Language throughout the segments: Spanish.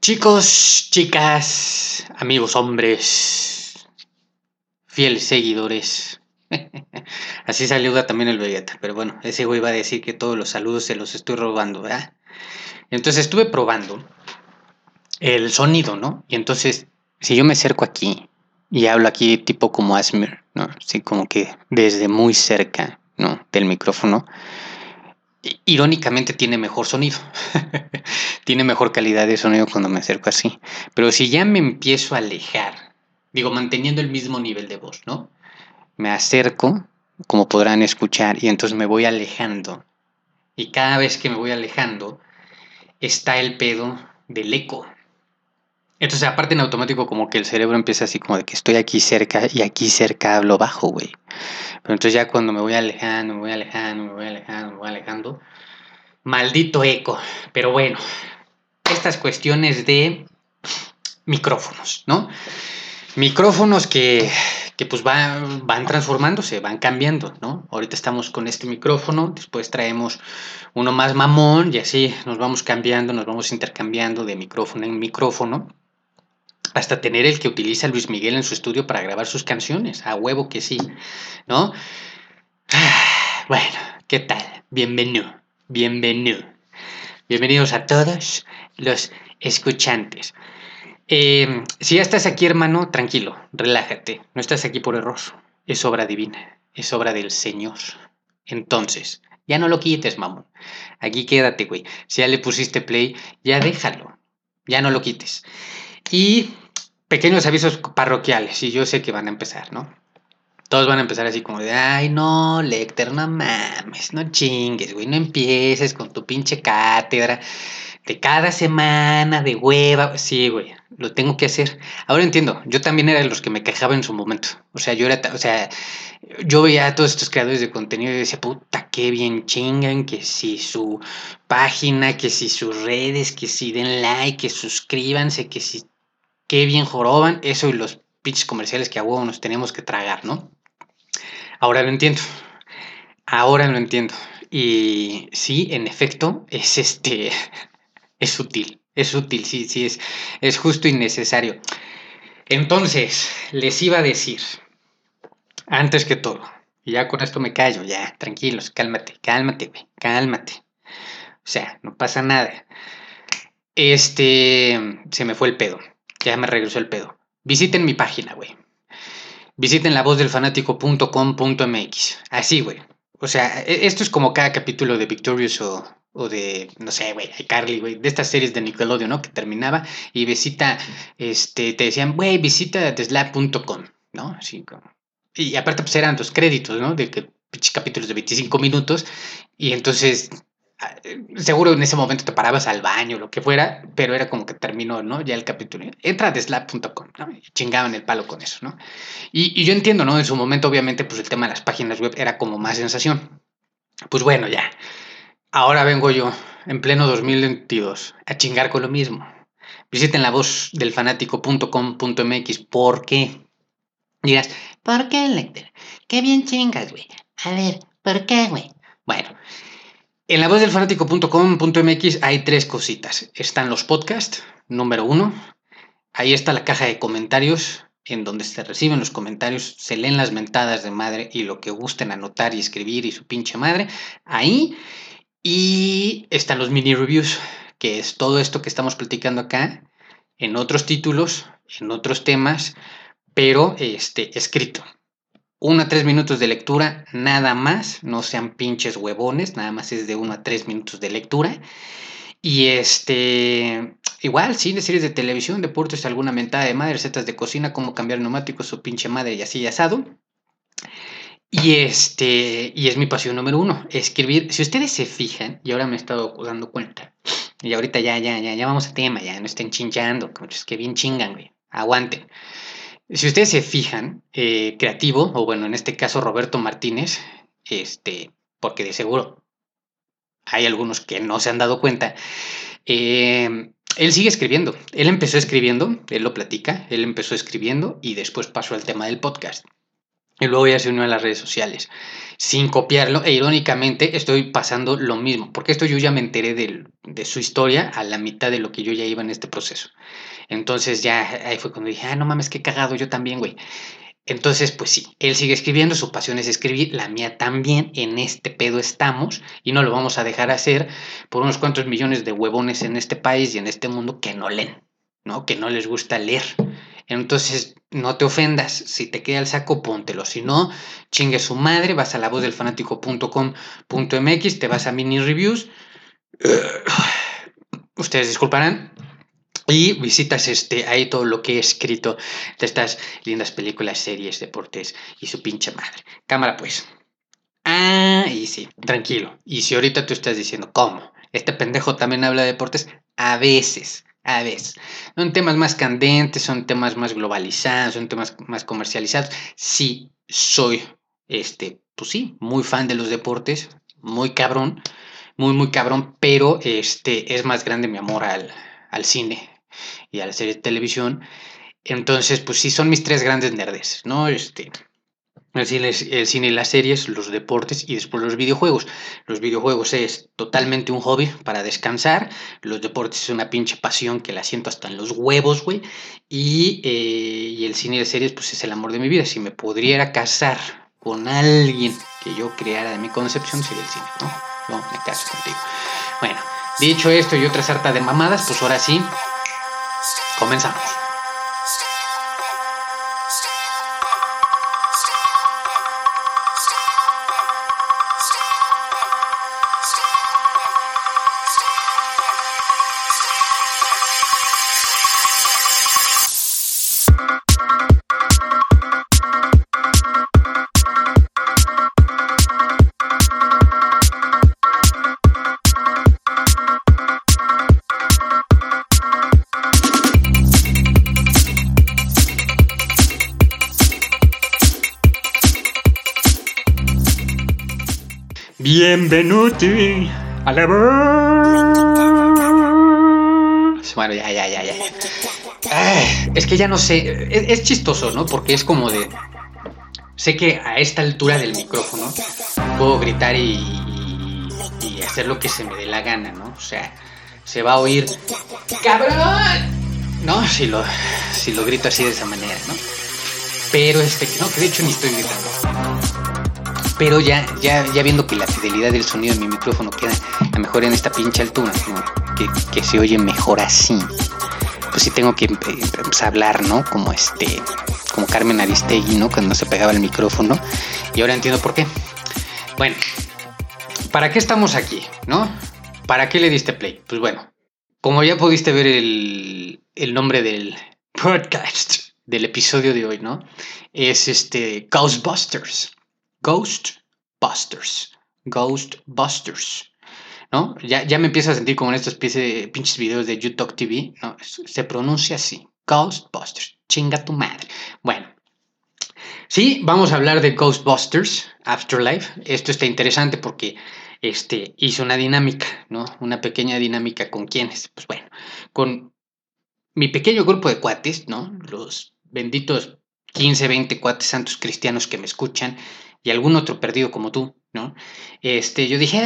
Chicos, chicas, amigos hombres, fieles seguidores. Así saluda también el Vegeta, pero bueno, ese güey va a decir que todos los saludos se los estoy robando, ¿verdad? Entonces estuve probando el sonido, ¿no? Y entonces, si yo me acerco aquí y hablo aquí tipo como Asmir, ¿no? Así como que desde muy cerca, ¿no? Del micrófono, irónicamente tiene mejor sonido. tiene mejor calidad de sonido cuando me acerco así. Pero si ya me empiezo a alejar, digo, manteniendo el mismo nivel de voz, ¿no? Me acerco, como podrán escuchar, y entonces me voy alejando. Y cada vez que me voy alejando, está el pedo del eco. Entonces, aparte en automático, como que el cerebro empieza así como de que estoy aquí cerca y aquí cerca hablo bajo, güey. Pero entonces ya cuando me voy alejando, me voy alejando, me voy alejando, me voy alejando, maldito eco. Pero bueno, estas cuestiones de micrófonos, ¿no? Micrófonos que, que pues van, van transformándose, van cambiando, ¿no? Ahorita estamos con este micrófono, después traemos uno más mamón y así nos vamos cambiando, nos vamos intercambiando de micrófono en micrófono hasta tener el que utiliza Luis Miguel en su estudio para grabar sus canciones. A huevo que sí, ¿no? Bueno, ¿qué tal? Bienvenido, bienvenido. Bienvenidos a todos los escuchantes. Eh, si ya estás aquí, hermano, tranquilo, relájate. No estás aquí por error. Es obra divina, es obra del Señor. Entonces, ya no lo quites, mamón. Aquí quédate, güey. Si ya le pusiste play, ya déjalo. Ya no lo quites. Y pequeños avisos parroquiales, y yo sé que van a empezar, ¿no? Todos van a empezar así como de, ay, no, Lecter, no mames, no chingues, güey, no empieces con tu pinche cátedra de cada semana, de hueva. Sí, güey, lo tengo que hacer. Ahora entiendo, yo también era de los que me quejaba en su momento. O sea, yo era, o sea, yo veía a todos estos creadores de contenido y decía, puta, qué bien chingan, que si su página, que si sus redes, que si den like, que suscríbanse, que si qué bien joroban, eso y los pitches comerciales que a huevo nos tenemos que tragar, ¿no? Ahora lo entiendo. Ahora lo entiendo. Y sí, en efecto, es este. Es útil. Es útil, sí, sí, es, es justo y necesario. Entonces, les iba a decir, antes que todo, y ya con esto me callo, ya, tranquilos, cálmate, cálmate, güey, cálmate. O sea, no pasa nada. Este, se me fue el pedo. Ya me regresó el pedo. Visiten mi página, güey. Visiten lavozdelfanático.com.mx. Así, güey. O sea, e, esto es como cada capítulo de Victorious o, o de, no sé, güey, Carly, güey, de estas series de Nickelodeon, ¿no? Que terminaba y visita, este, te decían, güey, visita theslab.com, ¿no? Así como. Y aparte, pues eran los créditos, ¿no? De que capítulos de 25 minutos. Y entonces seguro en ese momento te parabas al baño, lo que fuera, pero era como que terminó, ¿no? Ya el capítulo. Entra a deslab.com, ¿no? Y chingaban el palo con eso, ¿no? Y, yo entiendo, ¿no? En su momento, obviamente, pues el tema de las páginas web era como más sensación. Pues bueno, ya. Ahora vengo yo, en pleno 2022, a chingar con lo mismo. Visiten la voz del fanático.com.mx. ¿Por qué? Dirás, ¿por qué, Lecter? Qué bien chingas, güey. A ver, ¿por qué, güey? Bueno, en la voz del fanático.com.mx hay tres cositas. Están los podcasts, número uno. Ahí está la caja de comentarios, en donde se reciben los comentarios, se leen las mentadas de madre y lo que gusten anotar y escribir y su pinche madre. Ahí. Y están los mini reviews, que es todo esto que estamos platicando acá, en otros títulos, en otros temas, pero este, escrito. Uno a tres minutos de lectura, nada más, no sean pinches huevones, nada más es de uno a tres minutos de lectura. Y este, igual, cine, series de televisión, deportes, alguna mentada de madre, recetas de cocina, cómo cambiar neumáticos, su pinche madre y así asado. Y este, y es mi pasión número uno, escribir. Si ustedes se fijan, y ahora me he estado dando cuenta, y ahorita ya, ya, ya, ya vamos a tema, ya no estén chinchando, es que bien chingan, güey, aguanten. Si ustedes se fijan, eh, creativo, o bueno, en este caso Roberto Martínez, este, porque de seguro hay algunos que no se han dado cuenta, eh, él sigue escribiendo. Él empezó escribiendo, él lo platica, él empezó escribiendo y después pasó al tema del podcast. Y luego ya se unió a las redes sociales. Sin copiarlo, e irónicamente estoy pasando lo mismo, porque esto yo ya me enteré de su historia a la mitad de lo que yo ya iba en este proceso. Entonces ya ahí fue cuando dije, ah, no mames, qué cagado, yo también, güey. Entonces, pues sí, él sigue escribiendo, su pasión es escribir, la mía también, en este pedo estamos y no lo vamos a dejar hacer por unos cuantos millones de huevones en este país y en este mundo que no leen, ¿no? Que no les gusta leer. Entonces, no te ofendas, si te queda el saco, póntelo. Si no, chingue su madre, vas a la voz del fanático.com.mx, te vas a mini reviews. Ustedes disculparán, y visitas este, ahí todo lo que he escrito de estas lindas películas, series, deportes y su pinche madre. Cámara pues. Ah, y sí, tranquilo. Y si ahorita tú estás diciendo, ¿cómo? ¿Este pendejo también habla de deportes? A veces, a veces. Son temas más candentes, son temas más globalizados, son temas más comercializados. Sí, soy, este, pues sí, muy fan de los deportes, muy cabrón, muy, muy cabrón, pero este, es más grande mi amor al, al cine, y a la serie de televisión. Entonces, pues sí, son mis tres grandes nerdes, ¿no? Este, el cine, el cine y las series, los deportes y después los videojuegos. Los videojuegos es totalmente un hobby para descansar. Los deportes es una pinche pasión que la siento hasta en los huevos, güey. Y, eh, y el cine y las series, pues es el amor de mi vida. Si me pudiera casar con alguien que yo creara de mi concepción, sería el cine, ¿no? No, me caso contigo. Bueno, dicho esto y otras harta de mamadas, pues ahora sí, Comenzamos. Bienvenuti a la Bueno, ya, ya, ya, ya. es que ya no sé. Es, chistoso, ¿no? Porque es como de. Sé que a esta altura del micrófono puedo gritar y, y hacer lo que se me dé la gana, ¿no? O sea, se va a oír. ¡Cabrón! No, si lo, si lo grito así de esa manera, ¿no? Pero este, no, que de hecho ni estoy gritando pero ya, ya, ya viendo que la fidelidad del sonido de mi micrófono queda a mejor en esta pinche altura, que, se oye mejor así, pues sí tengo que a hablar, ¿no? Como este, como Carmen Aristegui, ¿no? Cuando se pegaba el micrófono. Y ahora entiendo por qué. Bueno, ¿para qué estamos aquí, no? ¿Para qué le diste play? Pues bueno, como ya pudiste ver el, el nombre del podcast del episodio de hoy, ¿no? Es este Ghostbusters. Ghostbusters. Ghostbusters. ¿No? Ya, ya me empiezo a sentir como en estos pinches videos de YouTube TV. ¿no? Se pronuncia así. Ghostbusters. Chinga tu madre. Bueno. Sí, vamos a hablar de Ghostbusters Afterlife. Esto está interesante porque este, hizo una dinámica, ¿no? Una pequeña dinámica con quienes. Pues bueno, con mi pequeño grupo de cuates, ¿no? Los benditos 15, 20 cuates santos cristianos que me escuchan y algún otro perdido como tú, ¿no? Este, yo dije,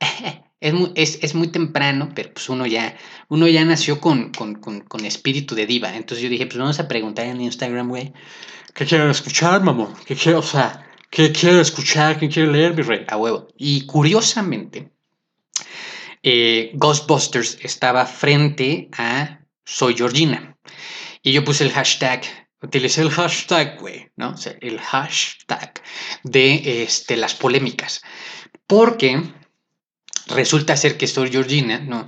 eh, es, muy, es, muy temprano, pero pues uno ya, uno ya nació con, con, espíritu de diva. Entonces yo dije, pues vamos a preguntar en Instagram, güey, ¿qué quiero escuchar, mamón? ¿Qué quiero, o sea, qué quiero escuchar? ¿Qué quiero leer, mi rey? A huevo. Y curiosamente, eh, Ghostbusters estaba frente a Soy Georgina. Y yo puse el hashtag utilicé el hashtag, güey, ¿no? O sea, el hashtag de este, las polémicas. Porque resulta ser que soy Georgina, ¿no?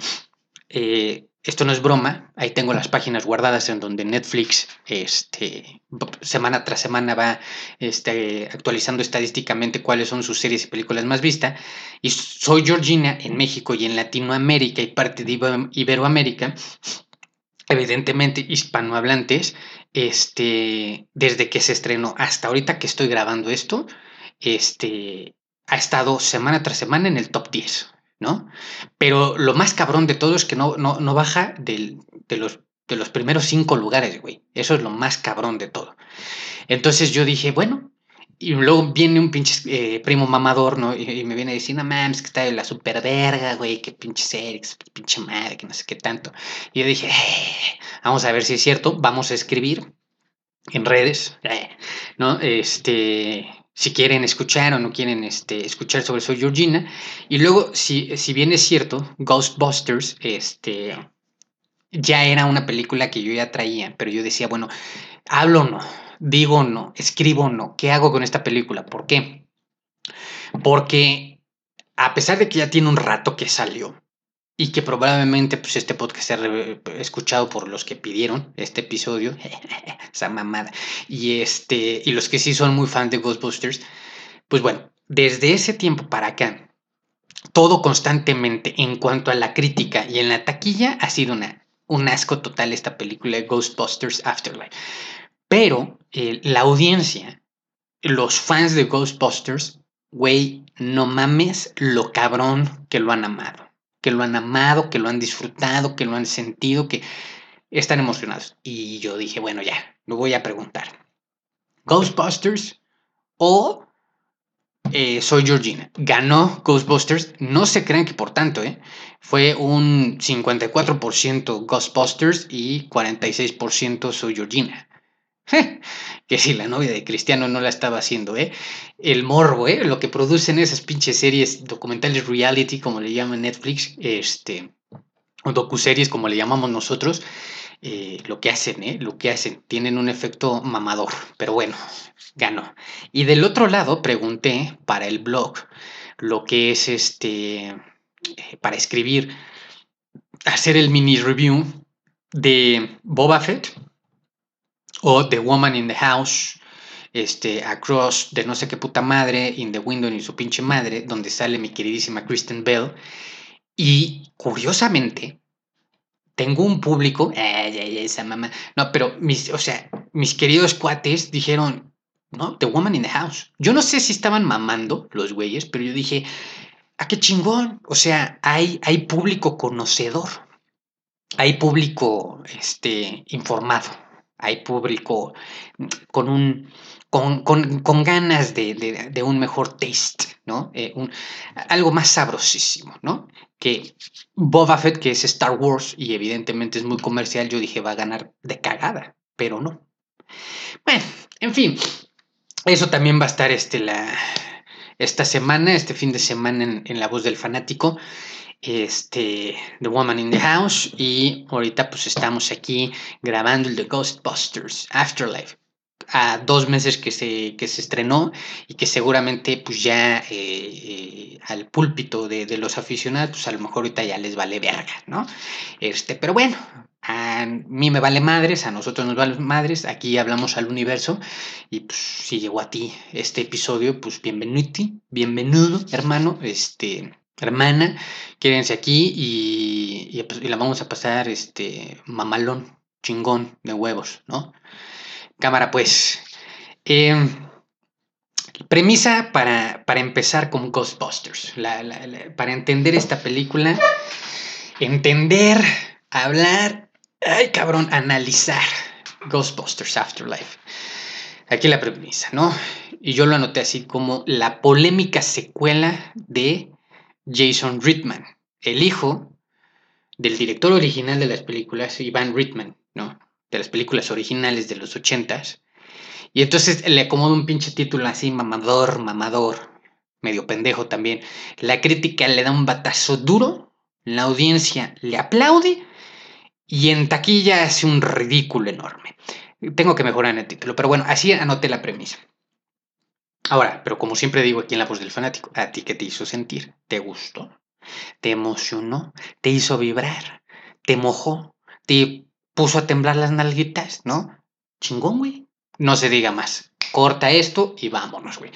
Eh, esto no es broma, ahí tengo las páginas guardadas en donde Netflix este, semana tras semana va este, actualizando estadísticamente cuáles son sus series y películas más vistas. Y soy Georgina en México y en Latinoamérica y parte de Iberoamérica, evidentemente hispanohablantes, este, desde que se estrenó hasta ahorita que estoy grabando esto, este, ha estado semana tras semana en el top 10, ¿no? Pero lo más cabrón de todo es que no, no, baja de, los, de los primeros cinco lugares, güey. Eso es lo más cabrón de todo. Entonces yo dije, bueno, y luego viene un pinche eh, primo mamador, ¿no? Y, me viene a mames, que está de la super verga, güey, que pinche serie, que pinche madre, que no sé qué tanto. Y yo dije, eh, vamos a ver si es cierto, vamos a escribir en redes, eh, ¿no? Este, si quieren escuchar o no quieren este, escuchar sobre Soy Georgina. Y luego, si, si bien es cierto, Ghostbusters, este, ya era una película que yo ya traía, pero yo decía, bueno, hablo o no, digo no, escribo no, ¿qué hago con esta película? ¿Por qué? Porque a pesar de que ya tiene un rato que salió, y que probablemente pues, este podcast sea escuchado por los que pidieron este episodio, esa mamada, y, este, y los que sí son muy fans de Ghostbusters, pues bueno, desde ese tiempo para acá, todo constantemente en cuanto a la crítica y en la taquilla ha sido una, un asco total esta película de Ghostbusters Afterlife. Pero eh, la audiencia, los fans de Ghostbusters, güey, no mames lo cabrón que lo han amado que lo han amado, que lo han disfrutado, que lo han sentido, que están emocionados. Y yo dije, bueno, ya, me voy a preguntar. Ghostbusters o eh, Soy Georgina. Ganó Ghostbusters, no se crean que por tanto, ¿eh? Fue un 54% Ghostbusters y 46% Soy Georgina. que si la novia de Cristiano no la estaba haciendo, ¿eh? El morbo, ¿eh? Lo que producen esas pinches series documentales reality, como le llaman Netflix, este, o docuseries, como le llamamos nosotros, eh, lo que hacen, ¿eh? Lo que hacen, tienen un efecto mamador, pero bueno, ganó. Y del otro lado, pregunté para el blog lo que es este, eh, para escribir, hacer el mini review de Boba Fett o The Woman in the House, este, Across de no sé qué puta madre, In the Window y su pinche madre, donde sale mi queridísima Kristen Bell. Y curiosamente, tengo un público, ay, esa mamá, no, pero mis, o sea, mis queridos cuates dijeron, ¿no? The Woman in the House. Yo no sé si estaban mamando los güeyes, pero yo dije, ¿a ah, qué chingón? O sea, hay, hay público conocedor, hay público este, informado hay público con un con, ganas de, un mejor taste, ¿no? Eh, algo más sabrosísimo, ¿no? Que Boba Fett, que es Star Wars y evidentemente es muy comercial, yo dije va a ganar de cagada, pero no. Bueno, en fin, eso también va a estar este, la, esta semana, este fin de semana en, en La Voz del Fanático este, The Woman in the House y ahorita pues estamos aquí grabando el de Ghostbusters Afterlife a dos meses que se, que se estrenó y que seguramente pues ya eh, eh, al púlpito de, los aficionados pues a lo mejor ahorita ya les vale verga, ¿no? Este, pero bueno, a mí me vale madres, a nosotros nos vale madres, aquí hablamos al universo y pues si llegó a ti este episodio pues bienvenido, bienvenido hermano, este hermana, quédense aquí pues, y, la vamos a pasar este mamalón, chingón de huevos, ¿no? Cámara, pues. Em, premisa para, para, empezar con Ghostbusters. para entender esta película, entender, hablar, ay cabrón, analizar Ghostbusters Afterlife. Aquí la premisa, ¿no? Y yo lo anoté así como la polémica secuela de Jason Reitman, el hijo del director original de las películas, Ivan Reitman, ¿no? De las películas originales de los ochentas. Y entonces le acomoda un pinche título así, mamador, mamador, medio pendejo también. La crítica le da un batazo duro, la audiencia le aplaude y en taquilla hace un ridículo enorme. Tengo que mejorar en el título, pero bueno, así anoté la premisa. Ahora, pero como siempre digo aquí en la voz del fanático, ¿a ti qué te hizo sentir? ¿Te gustó? ¿Te emocionó? ¿Te hizo vibrar? ¿Te mojó? ¿Te puso a temblar las nalguitas? ¿No? Chingón, güey. No se diga más corta esto y vámonos, güey.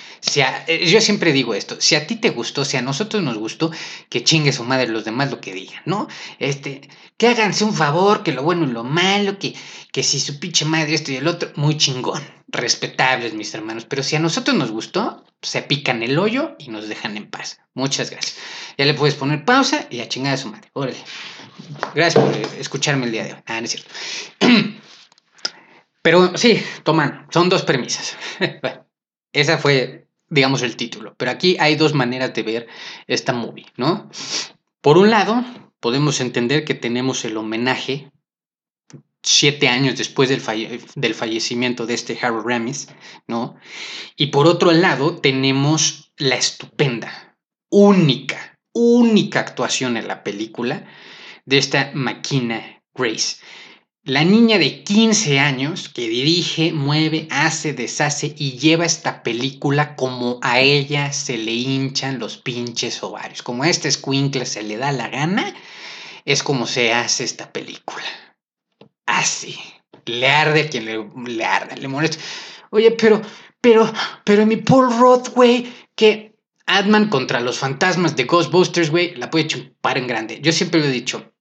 Eh, yo siempre digo esto, si a ti te gustó, si a nosotros nos gustó, que chingue su madre los demás lo que digan, ¿no? Este, que háganse un favor, que lo bueno y lo malo, que, que si su pinche madre esto y el otro, muy chingón, respetables mis hermanos, pero si a nosotros nos gustó, se pican el hoyo y nos dejan en paz. Muchas gracias. Ya le puedes poner pausa y a chingar a su madre. Órale. Gracias por escucharme el día de hoy. Ah, no es cierto. Pero sí, toman, son dos premisas. Esa fue, digamos, el título. Pero aquí hay dos maneras de ver esta movie, ¿no? Por un lado, podemos entender que tenemos el homenaje siete años después del, del fallecimiento de este Harold Ramis, ¿no? Y por otro lado, tenemos la estupenda, única, única actuación en la película de esta máquina Grace. La niña de 15 años que dirige, mueve, hace, deshace y lleva esta película como a ella se le hinchan los pinches ovarios. Como a este escuincle se le da la gana, es como se hace esta película. Así. Le arde a quien le, arde, le molesta. Oye, pero, pero, pero mi Paul Roth, güey, que Adman contra los fantasmas de Ghostbusters, güey, la puede chupar en grande. Yo siempre lo he dicho,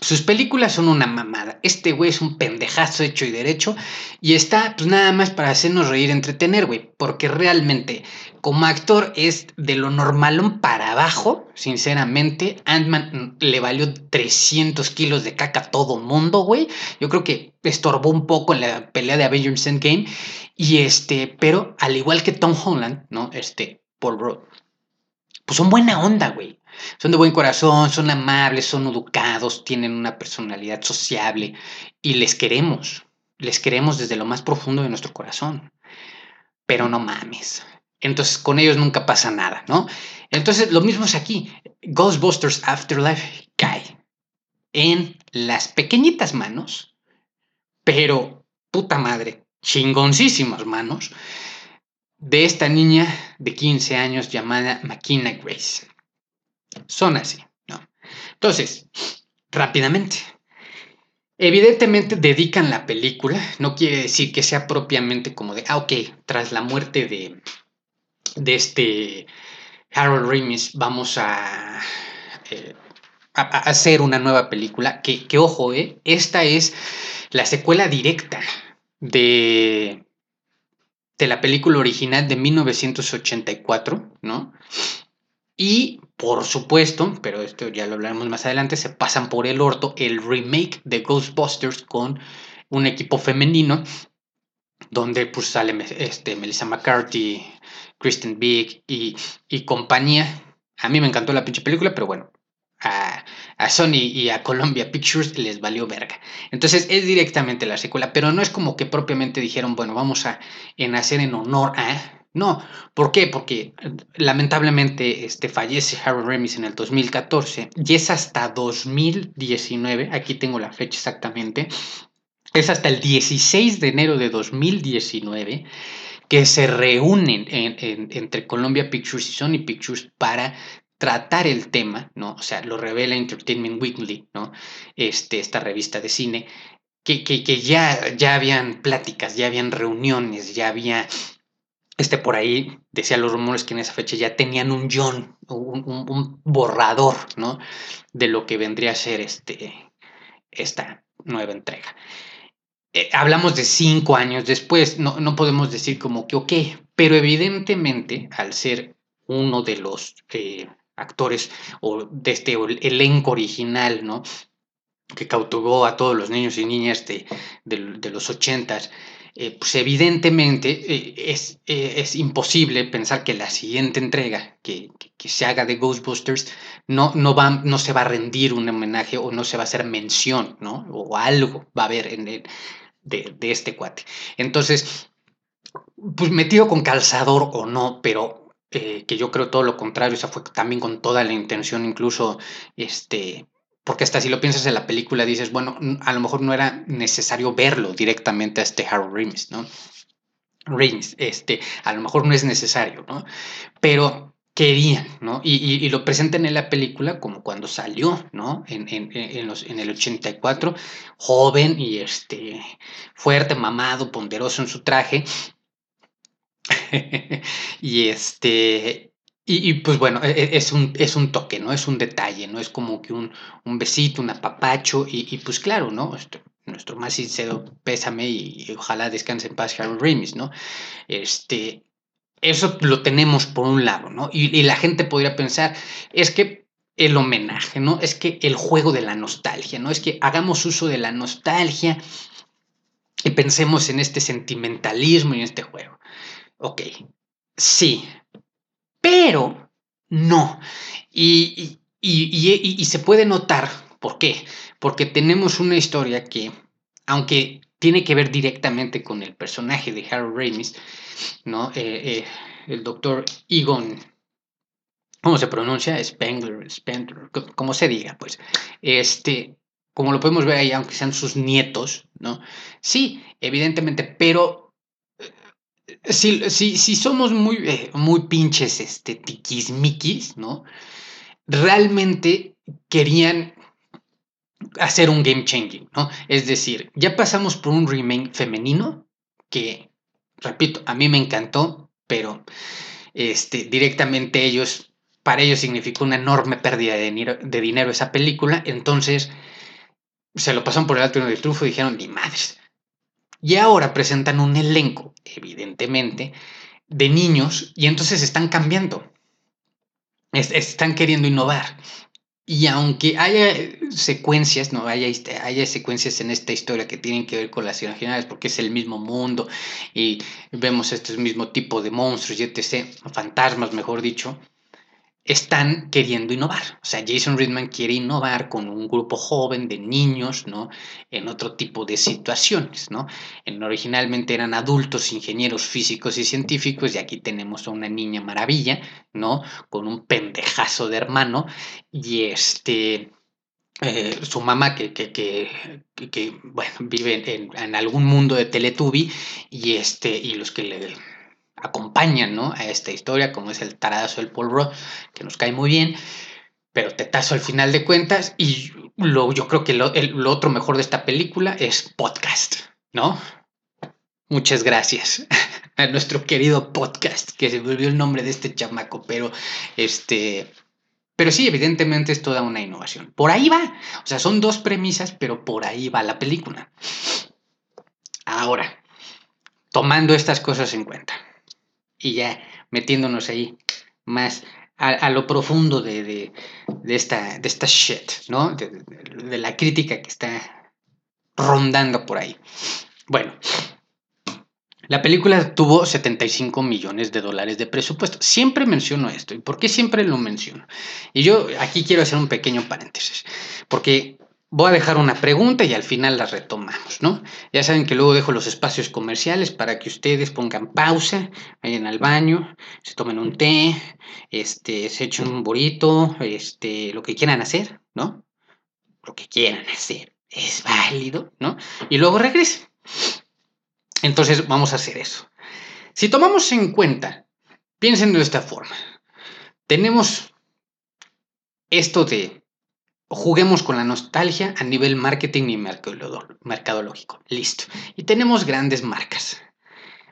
sus películas son una mamada. Este güey es un pendejazo hecho y derecho. Y está, pues nada más para hacernos reír, entretener, güey. Porque realmente, como actor, es de lo normalón para abajo. Sinceramente, Ant-Man le valió 300 kilos de caca a todo mundo, güey. Yo creo que estorbó un poco en la pelea de Avengers Endgame. Y este, pero al igual que Tom Holland, ¿no? Este, Paul Rudd. Pues son buena onda, güey. Son de buen corazón, son amables, son educados, tienen una personalidad sociable y les queremos. Les queremos desde lo más profundo de nuestro corazón. Pero no mames. Entonces con ellos nunca pasa nada, ¿no? Entonces lo mismo es aquí. Ghostbusters Afterlife cae en las pequeñitas manos, pero puta madre, chingoncísimas manos de esta niña de 15 años llamada Makina Grace. Son así, ¿no? Entonces, rápidamente. Evidentemente dedican la película, no quiere decir que sea propiamente como de, ah, ok, tras la muerte de, de este Harold Ramis vamos a, eh, a, a, hacer una nueva película, que, que ojo, eh, esta es la secuela directa de, de la película original de 1984, ¿no? Y por supuesto, pero esto ya lo hablaremos más adelante, se pasan por el orto el remake de Ghostbusters con un equipo femenino donde pues sale este, Melissa McCarthy, Kristen Big y, y compañía. A mí me encantó la pinche película, pero bueno, a, a, Sony y a Columbia Pictures les valió verga. Entonces es directamente la secuela, pero no es como que propiamente dijeron, bueno, vamos a en hacer en honor a no, ¿por qué? Porque lamentablemente este, fallece Harold Remis en el 2014 y es hasta 2019, aquí tengo la fecha exactamente, es hasta el 16 de enero de 2019 que se reúnen en, en, entre Columbia Pictures y Sony Pictures para tratar el tema, ¿no? O sea, lo revela Entertainment Weekly, ¿no? Este, esta revista de cine, que, que, que ya, ya habían pláticas, ya habían reuniones, ya había este por ahí decía los rumores que en esa fecha ya tenían un John, un, un, un, borrador, ¿no? De lo que vendría a ser este, esta nueva entrega. Eh, hablamos de cinco años después, no, no, podemos decir como que ok, pero evidentemente al ser uno de los eh, actores o de este elenco original, ¿no? Que cautivó a todos los niños y niñas de, de, los ochentas, eh, pues evidentemente eh, es, eh, es, imposible pensar que la siguiente entrega que, que, que, se haga de Ghostbusters no, no, va, no se va a rendir un homenaje o no se va a hacer mención, ¿no? O algo va a haber en el, de, de este cuate. Entonces, pues metido con calzador o no, pero eh, que yo creo todo lo contrario, o sea, fue también con toda la intención, incluso este, porque hasta si lo piensas en la película dices, bueno, a lo mejor no era necesario verlo directamente a este Harold Ramis, ¿no? Ramis, este, a lo mejor no es necesario, ¿no? Pero querían, ¿no? Y, y, lo presentan en la película como cuando salió, ¿no? En, en, en, los, en el 84, joven y este, fuerte, mamado, ponderoso en su traje. y este, y, pues bueno, e, e, es un, es un toque, ¿no? Es un detalle, ¿no? Es como que un, un besito, un apapacho, y, pues claro, ¿no? Nuestro más sincero pésame y, y, ojalá descanse en paz Harold Ramis, ¿no? Este, eso lo tenemos por un lado, ¿no? Y, y, la gente podría pensar, es que el homenaje, ¿no? Es que el juego de la nostalgia, ¿no? Es que hagamos uso de la nostalgia y pensemos en este sentimentalismo y en este juego. Ok, Sí, pero no. Y, y, se puede notar, ¿por qué? Porque tenemos una historia que, aunque tiene que ver directamente con el personaje de Harold Ramis, ¿no? Eh, eh, el doctor Egon, ¿cómo se pronuncia? Spengler, Spengler, como se diga, pues. Este, como lo podemos ver ahí, aunque sean sus nietos, ¿no? Sí, evidentemente, pero eh, si, si, somos muy, eh, muy pinches este, tiquismiquis, ¿no? Realmente querían hacer un game changing, ¿no? Es decir, ya pasamos por un remake femenino que, repito, a mí me encantó, pero este, directamente ellos, para ellos significó una enorme pérdida de dinero, de dinero esa película, entonces se lo pasaron por el alto de triunfo y dijeron, ni madres. Y ahora presentan un elenco, evidentemente, de niños y entonces están cambiando. están queriendo innovar. Y aunque haya secuencias, no haya, haya secuencias en esta historia que tienen que ver con las originales, porque es el mismo mundo y vemos este mismo tipo de monstruos y etc., fantasmas, mejor dicho, están queriendo innovar. O sea, Jason Reitman quiere innovar con un grupo joven de niños, ¿no? En otro tipo de situaciones, ¿no? En, originalmente eran adultos, ingenieros físicos y científicos, y aquí tenemos a una niña maravilla, ¿no? Con un pendejazo de hermano, y este... Eh, su mamá que, que, que, bueno, vive en, en, algún mundo de Teletubby y, este, y los que le acompañan ¿no? a esta historia, como es el taradazo del Paul Rudd, que nos cae muy bien, pero te tazo al final de cuentas. Y lo, yo creo que lo, lo otro mejor de esta película es podcast, ¿no? Muchas gracias a nuestro querido podcast, que se volvió el nombre de este chamaco, pero este. Pero sí, evidentemente es toda una innovación. Por ahí va. O sea, son dos premisas, pero por ahí va la película. Ahora, tomando estas cosas en cuenta, y ya metiéndonos ahí más a, lo profundo de, esta, de esta shit, ¿no? De, la crítica que está rondando por ahí. Bueno, la película tuvo 75 millones de dólares de presupuesto. Siempre menciono esto. ¿Y por qué siempre lo menciono? Y yo aquí quiero hacer un pequeño paréntesis. Porque Voy a dejar una pregunta y al final la retomamos, ¿no? Ya saben que luego dejo los espacios comerciales para que ustedes pongan pausa, vayan al baño, se tomen un té, este, se echen un burrito, este, lo que quieran hacer, ¿no? Lo que quieran hacer es válido, ¿no? Y luego regresen. Entonces vamos a hacer eso. Si tomamos en cuenta, piensen de esta forma. Tenemos esto de juguemos con la nostalgia a nivel marketing y mercadológico. Listo. Y tenemos grandes marcas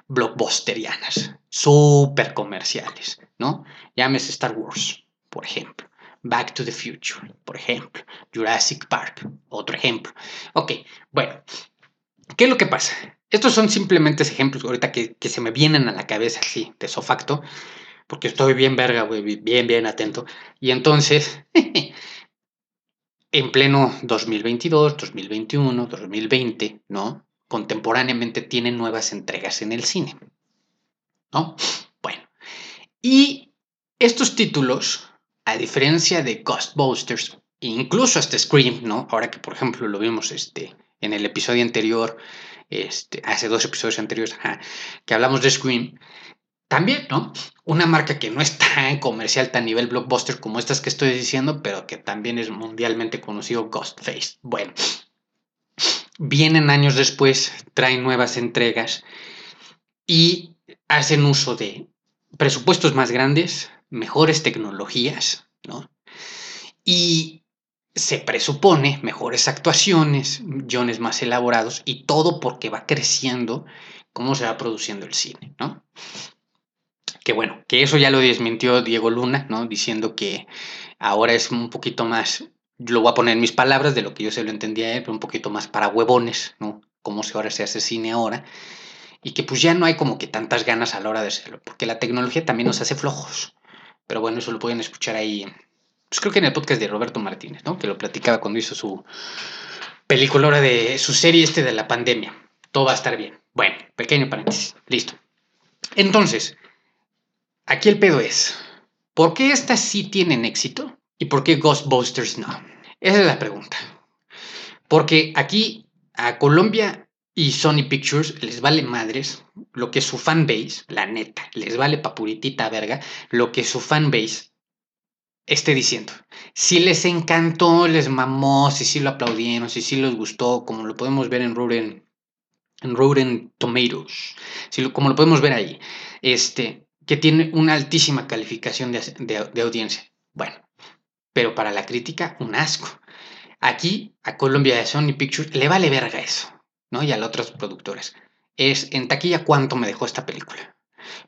blockbusterianas, súper comerciales, ¿no? Llámese Star Wars, por ejemplo. Back to the Future, por ejemplo. Jurassic Park, otro ejemplo. Ok, bueno. ¿Qué es lo que pasa? Estos son simplemente ejemplos ahorita que, que se me vienen a la cabeza así, de sofacto, porque estoy bien verga, bien, bien atento. Y entonces, en pleno 2022, 2021, 2020, ¿no? Contemporáneamente tienen nuevas entregas en el cine, ¿no? Bueno, y estos títulos, a diferencia de Ghostbusters, incluso hasta Scream, ¿no? Ahora que, por ejemplo, lo vimos este, en el episodio anterior, este, hace dos episodios anteriores, que hablamos de Scream, también, ¿no? Una marca que no es tan comercial, tan nivel blockbuster como estas que estoy diciendo, pero que también es mundialmente conocido, Ghostface. Bueno, vienen años después, traen nuevas entregas y hacen uso de presupuestos más grandes, mejores tecnologías, ¿no? Y se presupone mejores actuaciones, guiones más elaborados y todo porque va creciendo cómo se va produciendo el cine, ¿no? Que bueno, que eso ya lo desmintió Diego Luna, ¿no? Diciendo que ahora es un poquito más, lo voy a poner en mis palabras de lo que yo se lo entendía él, pero un poquito más para huevones, ¿no? Como si ahora se hace cine ahora. Y que pues ya no hay como que tantas ganas a la hora de hacerlo, porque la tecnología también nos hace flojos. Pero bueno, eso lo pueden escuchar ahí, pues creo que en el podcast de Roberto Martínez, ¿no? Que lo platicaba cuando hizo su película ahora de su serie este de la pandemia. Todo va a estar bien. Bueno, pequeño paréntesis. Listo. Entonces, aquí el pedo es, ¿por qué estas sí tienen éxito y por qué Ghostbusters no? Esa es la pregunta. Porque aquí a Colombia y Sony Pictures les vale madres lo que su fanbase, la neta, les vale papuritita verga lo que su fanbase esté diciendo. Si les encantó, les mamó, si sí lo aplaudieron, si sí les gustó, como lo podemos ver en Rotten, en Rotten Tomatoes, si como lo podemos ver ahí, este, que tiene una altísima calificación de, audiencia. Bueno, pero para la crítica, un asco. Aquí, a Columbia de Sony Pictures, le vale verga eso, ¿no? Y a los otros productores. Es en taquilla cuánto me dejó esta película.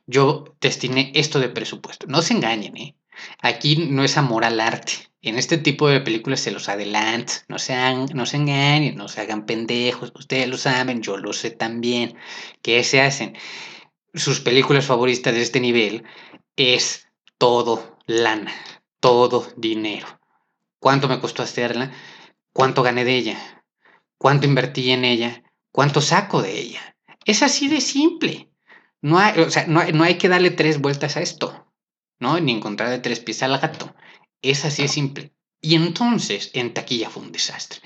Yo destiné esto de presupuesto. No se engañen, ¿eh? Aquí no es amor al arte. En este tipo de películas se los adelanta. No, sean, no se engañen, no se hagan pendejos. Ustedes lo saben, yo lo sé también. ¿Qué se hacen? Sus películas favoritas de este nivel es todo lana, todo dinero. ¿Cuánto me costó hacerla? ¿Cuánto gané de ella? ¿Cuánto invertí en ella? ¿Cuánto saco de ella? Es así de simple. No hay, o sea, no no hay que darle tres vueltas a esto. ¿no? Ni encontrar de tres pies al gato. Es así de simple. Y entonces en taquilla fue un desastre.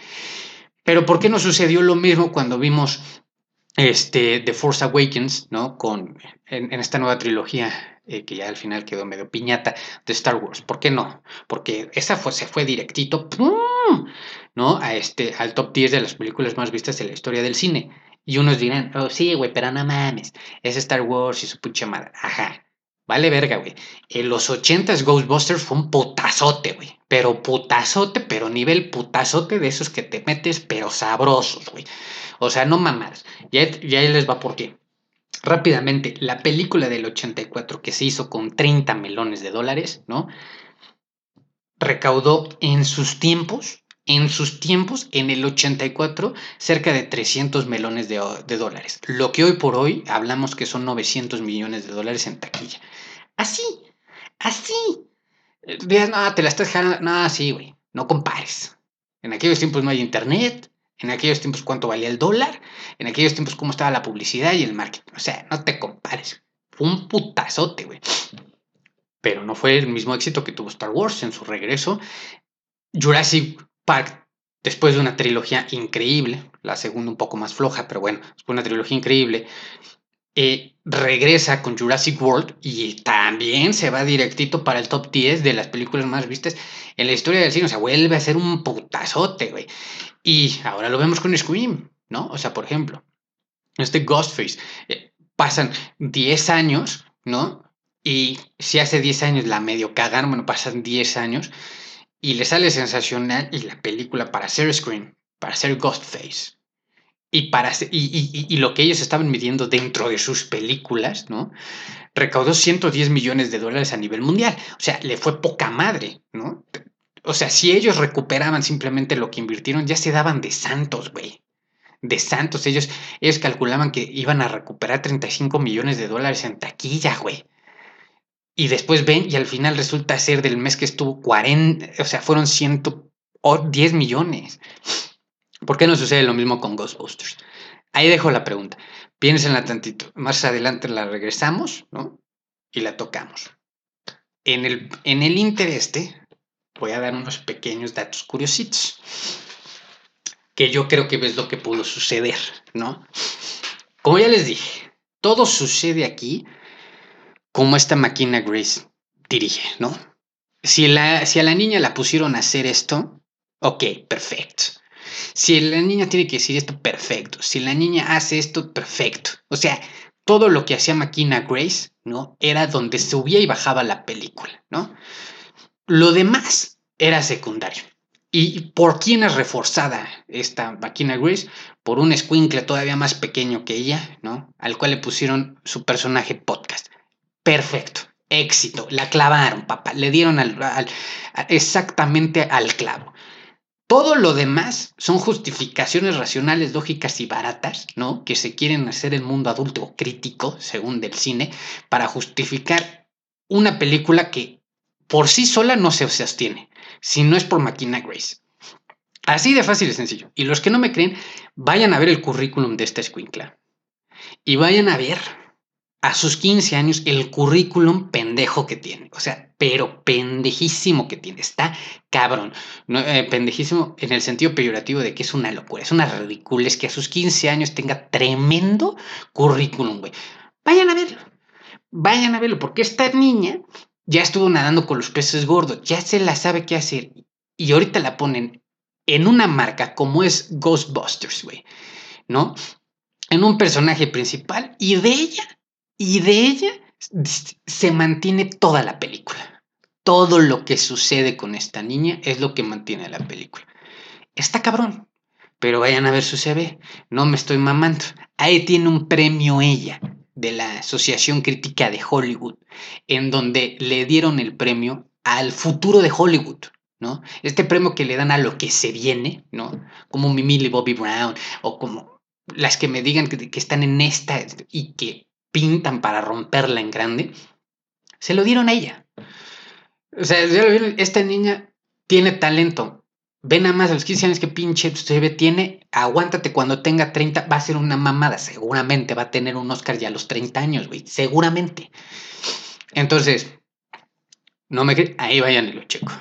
Pero ¿por qué no sucedió lo mismo cuando vimos este, The Force Awakens, ¿no? Con, en, esta nueva trilogía eh, que ya al final quedó medio piñata de Star Wars. ¿Por qué no? Porque esa fue, se fue directito, ¿no? A este, al top 10 de las películas más vistas de la historia del cine. Y unos dirán, oh sí, güey, pero no mames, es Star Wars y su pucha madre. Ajá. Vale verga, güey. En los 80s Ghostbusters fue un putazote, güey. Pero putazote, pero nivel putazote de esos que te metes, pero sabrosos, güey. O sea, no mamadas. Ya, ya les va por qué. Rápidamente, la película del 84 que se hizo con 30 melones de dólares, ¿no? Recaudó en sus tiempos, en sus tiempos, en el 84, cerca de 300 melones de, de, dólares. Lo que hoy por hoy hablamos que son 900 millones de dólares en taquilla. Así, así. Digas, no, te la estás dejando. No, así, güey. No compares. En aquellos tiempos no hay internet. En aquellos tiempos cuánto valía el dólar. En aquellos tiempos cómo estaba la publicidad y el marketing. O sea, no te compares. Fue un putazote, güey. Pero no fue el mismo éxito que tuvo Star Wars en su regreso. Jurassic Park, después de una trilogía increíble, la segunda un poco más floja, pero bueno, fue una trilogía increíble, eh, regresa con Jurassic World y también se va directito para el top 10 de las películas más vistas en la historia del cine. O sea, vuelve a ser un putazote, güey. Y ahora lo vemos con Scream, ¿no? O sea, por ejemplo, este Ghostface. Eh, pasan 10 años, ¿no? Y si hace 10 años la medio cagaron, bueno, pasan 10 años y le sale sensacional y la película para hacer Scream, para hacer Ghostface y, para, y, y, lo que ellos estaban midiendo dentro de sus películas, ¿no? Recaudó 110 millones de dólares a nivel mundial. O sea, le fue poca madre, ¿no? O sea, si ellos recuperaban simplemente lo que invirtieron, ya se daban de santos, güey. De santos. Ellos, ellos calculaban que iban a recuperar 35 millones de dólares en taquilla, güey. Y después ven y al final resulta ser del mes que estuvo 40, o sea, fueron 110 millones. ¿Por qué no sucede lo mismo con Ghostbusters? Ahí dejo la pregunta. Piénsenla tantito. Más adelante la regresamos, ¿no? Y la tocamos. En el, en el intereste, voy a dar unos pequeños datos curiositos. Que yo creo que ves lo que pudo suceder, ¿no? Como ya les dije, todo sucede aquí como esta máquina Grace dirige, ¿no? Si, la, si a la niña la pusieron a hacer esto, ok, perfecto. Si la niña tiene que decir esto, perfecto. Si la niña hace esto, perfecto. O sea, todo lo que hacía Máquina Grace, ¿no? Era donde subía y bajaba la película, ¿no? Lo demás era secundario. ¿Y por quién es reforzada esta Máquina Grace? Por un squinkle todavía más pequeño que ella, ¿no? Al cual le pusieron su personaje podcast. Perfecto. Éxito. La clavaron, papá. Le dieron exactamente al clavo. Todo lo demás son justificaciones racionales, lógicas y baratas, ¿no? Que se quieren hacer el mundo adulto crítico, según del cine, para justificar una película que por sí sola no se sostiene, si no es por Máquina Grace. Así de fácil y sencillo. Y los que no me creen, vayan a ver el currículum de esta escuincla. Y vayan a ver a sus 15 años el currículum pendejo que tiene. O sea, pero pendejísimo que tiene. Está cabrón. No, eh, pendejísimo en el sentido peyorativo de que es una locura. Es una ridícula. Es que a sus 15 años tenga tremendo currículum, güey. Vayan a verlo. Vayan a verlo. Porque esta niña ya estuvo nadando con los peces gordos. Ya se la sabe qué hacer. Y ahorita la ponen en una marca como es Ghostbusters, güey. ¿No? En un personaje principal. Y de ella y de ella se mantiene toda la película. Todo lo que sucede con esta niña es lo que mantiene la película. Está cabrón, pero vayan a ver su CV. No me estoy mamando. Ahí tiene un premio ella de la Asociación Crítica de Hollywood, en donde le dieron el premio al futuro de Hollywood. ¿no? Este premio que le dan a lo que se viene, ¿no? Como Mimi Bobby Brown, o como las que me digan que están en esta y que pintan para romperla en grande, se lo dieron a ella. O sea, esta niña tiene talento. Ven nada más a los 15 años que pinche ve tiene. Aguántate cuando tenga 30, va a ser una mamada. Seguramente va a tener un Oscar ya a los 30 años, güey. Seguramente. Entonces, no me ahí vayan y lo checo.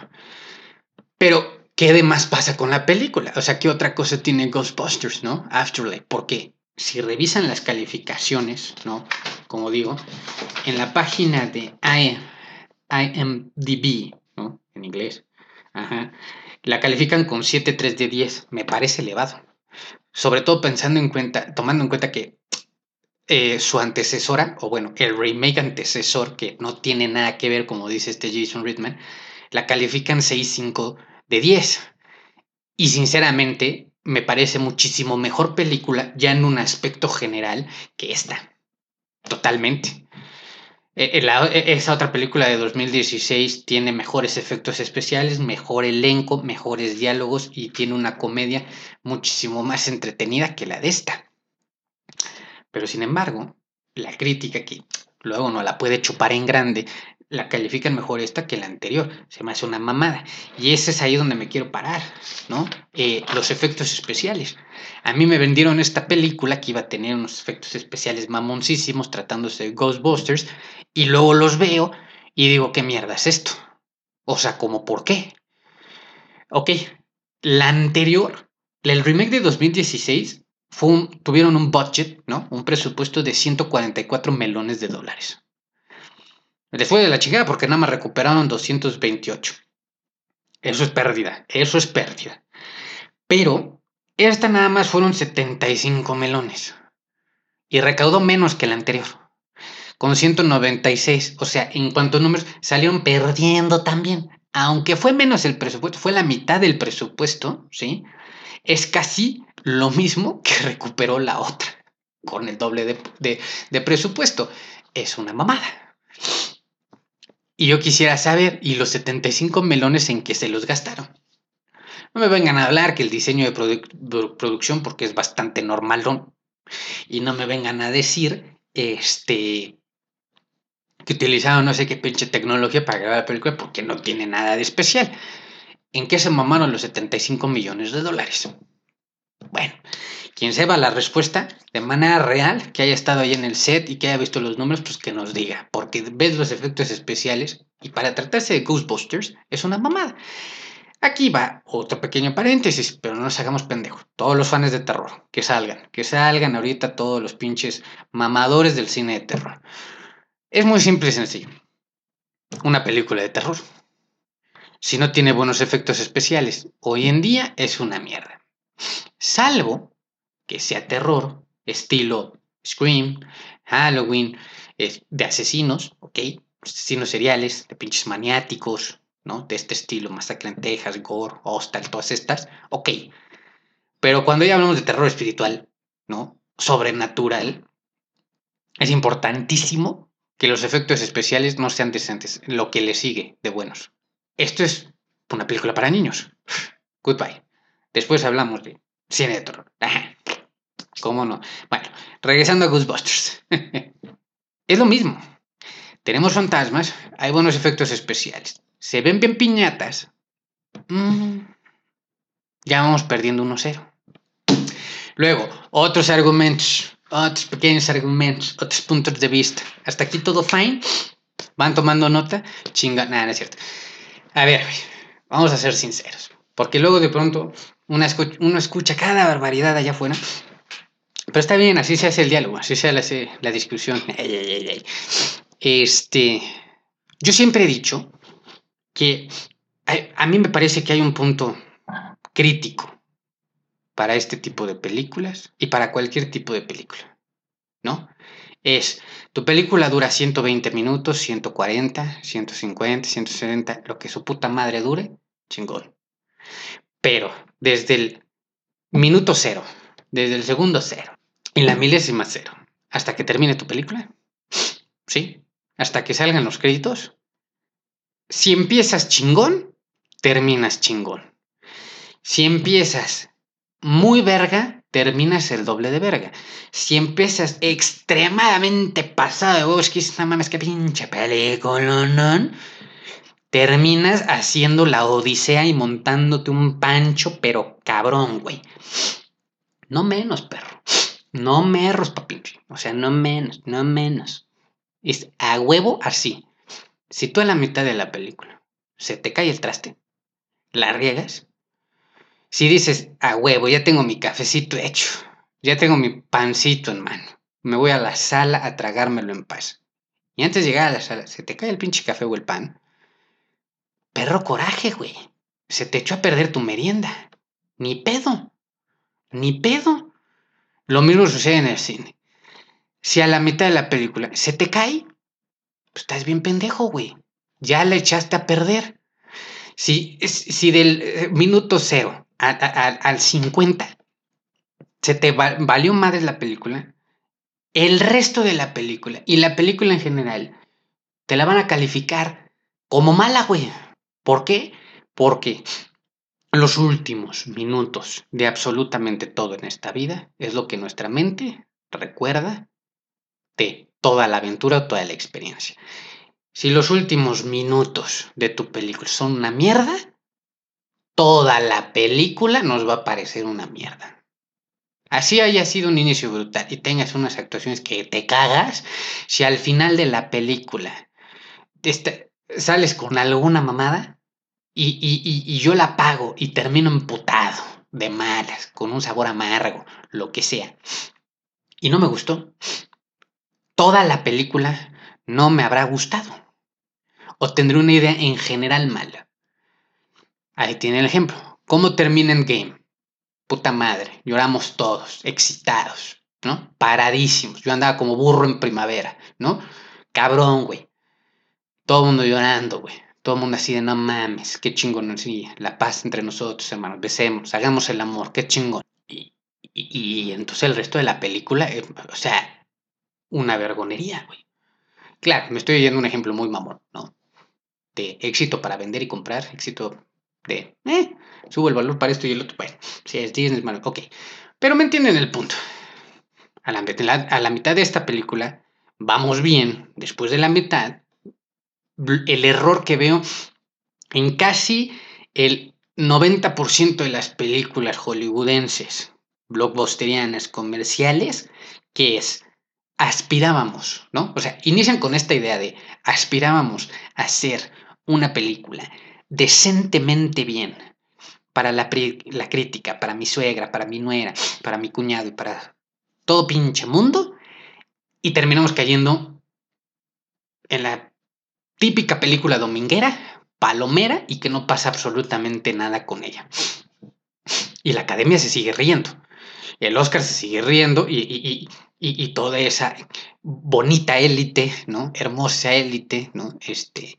Pero, ¿qué demás pasa con la película? O sea, ¿qué otra cosa tiene Ghostbusters, no? Afterlife. ¿Por qué? Si revisan las calificaciones, ¿no? Como digo, en la página de IMDB, ¿no? En inglés, la califican con 7.3 de 10. Me parece elevado. Sobre todo pensando en cuenta, tomando en cuenta que eh, su antecesora, o bueno, el remake antecesor, que no tiene nada que ver, como dice este Jason Ridman, la califican 6.5 de 10. Y sinceramente, me parece muchísimo mejor película ya en un aspecto general que esta. Totalmente. E, e, esa otra película de 2016 tiene mejores efectos especiales, mejor elenco, mejores diálogos y tiene una comedia muchísimo más entretenida que la de esta. Pero sin embargo, la crítica que luego no la puede chupar en grande la califican mejor esta que la anterior. Se me hace una mamada. Y ese es ahí donde me quiero parar, ¿no? Eh, los efectos especiales. A mí me vendieron esta película que iba a tener unos efectos especiales mamoncísimos tratándose de Ghostbusters. Y luego los veo y digo, ¿qué mierda es esto? O sea, ¿cómo por qué? Ok, la anterior, el remake de 2016, fue tuvieron un budget, ¿no? Un presupuesto de 144 melones de dólares. Después de la chingada porque nada más recuperaron 228. Eso es pérdida, eso es pérdida. Pero esta nada más fueron 75 melones. Y recaudó menos que la anterior. Con 196. O sea, en cuanto a números, salieron perdiendo también. Aunque fue menos el presupuesto, fue la mitad del presupuesto, ¿sí? Es casi lo mismo que recuperó la otra. Con el doble de, de presupuesto. Es una mamada. Y yo quisiera saber, ¿y los 75 melones en qué se los gastaron? No me vengan a hablar que el diseño de, producción, porque es bastante normal, y no me vengan a decir, este, que utilizaron no sé qué pinche tecnología para grabar la película porque no tiene nada de especial. ¿En qué se mamaron los 75 millones de dólares? Bueno, quien sepa la respuesta de manera real, que haya estado ahí en el set y que haya visto los números, pues que nos diga, porque ves los efectos especiales y para tratarse de Ghostbusters es una mamada. Aquí va otro pequeño paréntesis, pero no nos hagamos pendejos. Todos los fans de terror, que salgan, que salgan ahorita todos los pinches mamadores del cine de terror. Es muy simple y sencillo. Una película de terror. Si no tiene buenos efectos especiales, hoy en día es una mierda. Salvo que sea terror, estilo Scream, Halloween, de asesinos, ¿ok? Asesinos seriales, de pinches maniáticos, ¿no? De este estilo, Masacre en Texas, Gore, Hostal, todas estas, ok. Pero cuando ya hablamos de terror espiritual, ¿no? Sobrenatural, es importantísimo que los efectos especiales no sean decentes, lo que le sigue de buenos. Esto es una película para niños. Goodbye. Después hablamos de cine de terror. ¿Cómo no? Bueno, regresando a Ghostbusters. es lo mismo. Tenemos fantasmas, hay buenos efectos especiales. Se ven bien piñatas. Mm, ya vamos perdiendo 1-0. Luego, otros argumentos. otros pequeños argumentos, otros puntos de vista. Hasta aquí todo fine. Van tomando nota. Chinga, nada, no es cierto. A ver, vamos a ser sinceros. Porque luego de pronto uno escucha, uno escucha cada barbaridad allá afuera. Pero está bien, así se hace el diálogo, así se hace la discusión. Este, yo siempre he dicho que a, mí me parece que hay un punto crítico para este tipo de películas y para cualquier tipo de película, ¿no? Es, tu película dura 120 minutos, 140, 150, 170, lo que su puta madre dure, chingón. Pero desde el minuto cero, desde el segundo cero y la milésima cero, hasta que termine tu película, ¿sí? Hasta que salgan los créditos, si empiezas chingón, terminas chingón. Si empiezas muy verga, terminas el doble de verga. Si empiezas extremadamente pasado de huevos, que no mames, que pinche película, ¿no? Terminas haciendo la odisea y montándote un pancho, pero cabrón, güey. No menos, perro. No menos, papi. O sea, no menos, no menos. Es a huevo así. Si tú a la mitad de la película se te cae el traste, la riegas, si dices, a huevo, ya tengo mi cafecito hecho, ya tengo mi pancito en mano, me voy a la sala a tragármelo en paz. Y antes de llegar a la sala, se te cae el pinche café o el pan. Perro coraje, güey. Se te echó a perder tu merienda. Ni pedo. Ni pedo. Lo mismo sucede en el cine. Si a la mitad de la película se te cae, pues estás bien pendejo, güey. Ya la echaste a perder. Si, si del eh, minuto cero al 50 se te valió madre la película, el resto de la película y la película en general te la van a calificar como mala, güey. ¿Por qué? Porque los últimos minutos de absolutamente todo en esta vida es lo que nuestra mente recuerda de toda la aventura, toda la experiencia. Si los últimos minutos de tu película son una mierda, toda la película nos va a parecer una mierda. Así haya sido un inicio brutal y tengas unas actuaciones que te cagas, si al final de la película sales con alguna mamada y, y yo la pago y termino emputado, de malas, con un sabor amargo, lo que sea, y no me gustó, toda la película no me habrá gustado. O tendré una idea en general mala. Ahí tiene el ejemplo. ¿Cómo termina Game? Puta madre, lloramos todos, excitados, ¿no? Paradísimos. Yo andaba como burro en primavera, ¿no? Cabrón, güey. Todo el mundo llorando, güey. Todo el mundo así de no mames, qué chingón La paz entre nosotros, hermanos. Besemos, hagamos el amor, qué chingón. Y, entonces el resto de la película, eh, o sea, una vergonería, güey. Claro, me estoy yendo un ejemplo muy mamón, ¿no? De éxito para vender y comprar, éxito de, eh, subo el valor para esto y el otro, bueno, si es Disney, bueno, ok. Pero me entienden el punto. A la mitad de esta película, vamos bien, después de la mitad, el error que veo en casi el 90% de las películas hollywoodenses, blockbusterianas, comerciales, que es aspirábamos, ¿no? O sea, inician con esta idea de aspirábamos a hacer una película decentemente bien para la, la, crítica, para mi suegra, para mi nuera, para mi cuñado y para todo pinche mundo, y terminamos cayendo en la típica película dominguera, palomera, y que no pasa absolutamente nada con ella. Y la academia se sigue riendo. Y el Oscar se sigue riendo y, y, toda esa bonita élite, ¿no? Hermosa élite, ¿no? Este,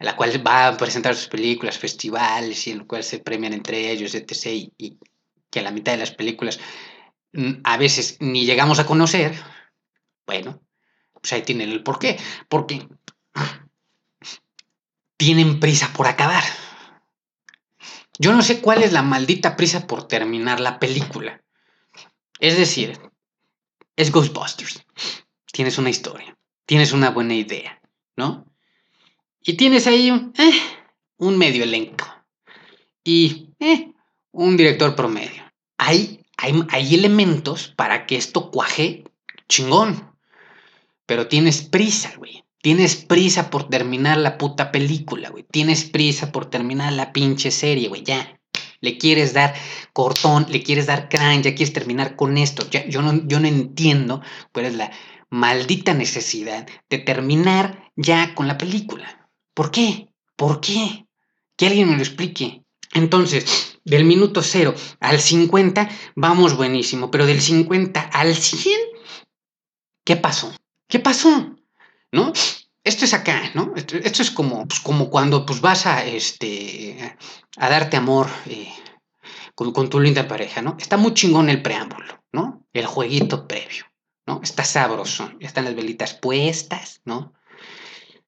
la cual va a presentar sus películas, festivales y en lo cual se premian entre ellos, etc. Y, que a la mitad de las películas mm, a veces ni llegamos a conocer, bueno, pues ahí tienen el porqué. Porque tienen prisa por acabar. Yo no sé cuál es la maldita prisa por terminar la película. Es decir, es Ghostbusters. Tienes una historia, tienes una buena idea, ¿no? Y tienes ahí eh, un medio elenco y eh, un director promedio. Hay, hay, hay elementos para que esto cuaje chingón. Pero tienes prisa, güey. Tienes prisa por terminar la puta película, güey. Tienes prisa por terminar la pinche serie, güey. Ya. Le quieres dar cortón, le quieres dar crán, ya quieres terminar con esto. Ya, yo, no, yo no entiendo cuál es la maldita necesidad de terminar ya con la película. ¿Por qué? ¿Por qué? Que alguien me lo explique. Entonces, del minuto 0 al 50 vamos buenísimo, pero del 50 al 100, ¿qué pasó? ¿Qué pasó? ¿No? Esto es acá, ¿no? Esto, es como, pues, como cuando pues, vas a, este, a darte amor eh, con, con, tu linda pareja, ¿no? Está muy chingón el preámbulo, ¿no? El jueguito previo, ¿no? Está sabroso, están las velitas puestas, ¿no?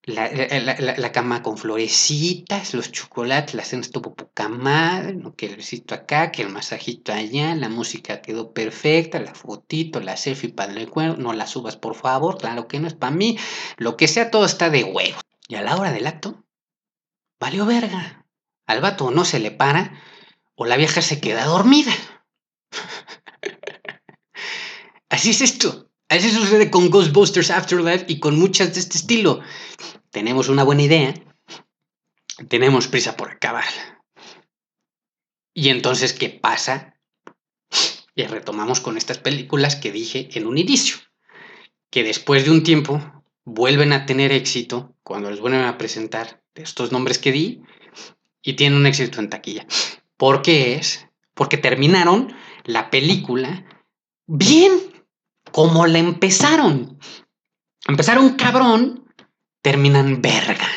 La, la, cama con florecitas, los chocolates, la cena estuvo poca madre, que el besito acá, que el masajito allá, la música quedó perfecta, la fotito, la selfie para el recuerdo, no la subas por favor, claro que no es para mí, lo que sea, todo está de huevo. Y a la hora del acto, valió verga. Al vato no se le para o la vieja se queda dormida. Así es esto. Así sucede con Ghostbusters Afterlife y con muchas de este estilo. Tenemos una buena idea, tenemos prisa por acabar. Y entonces, ¿qué pasa? Y retomamos con estas películas que dije en un inicio, que después de un tiempo vuelven a tener éxito cuando les vuelven a presentar estos nombres que di y tienen un éxito en taquilla. ¿Por qué es? Porque terminaron la película bien como la empezaron. Empezaron cabrón, terminan verga.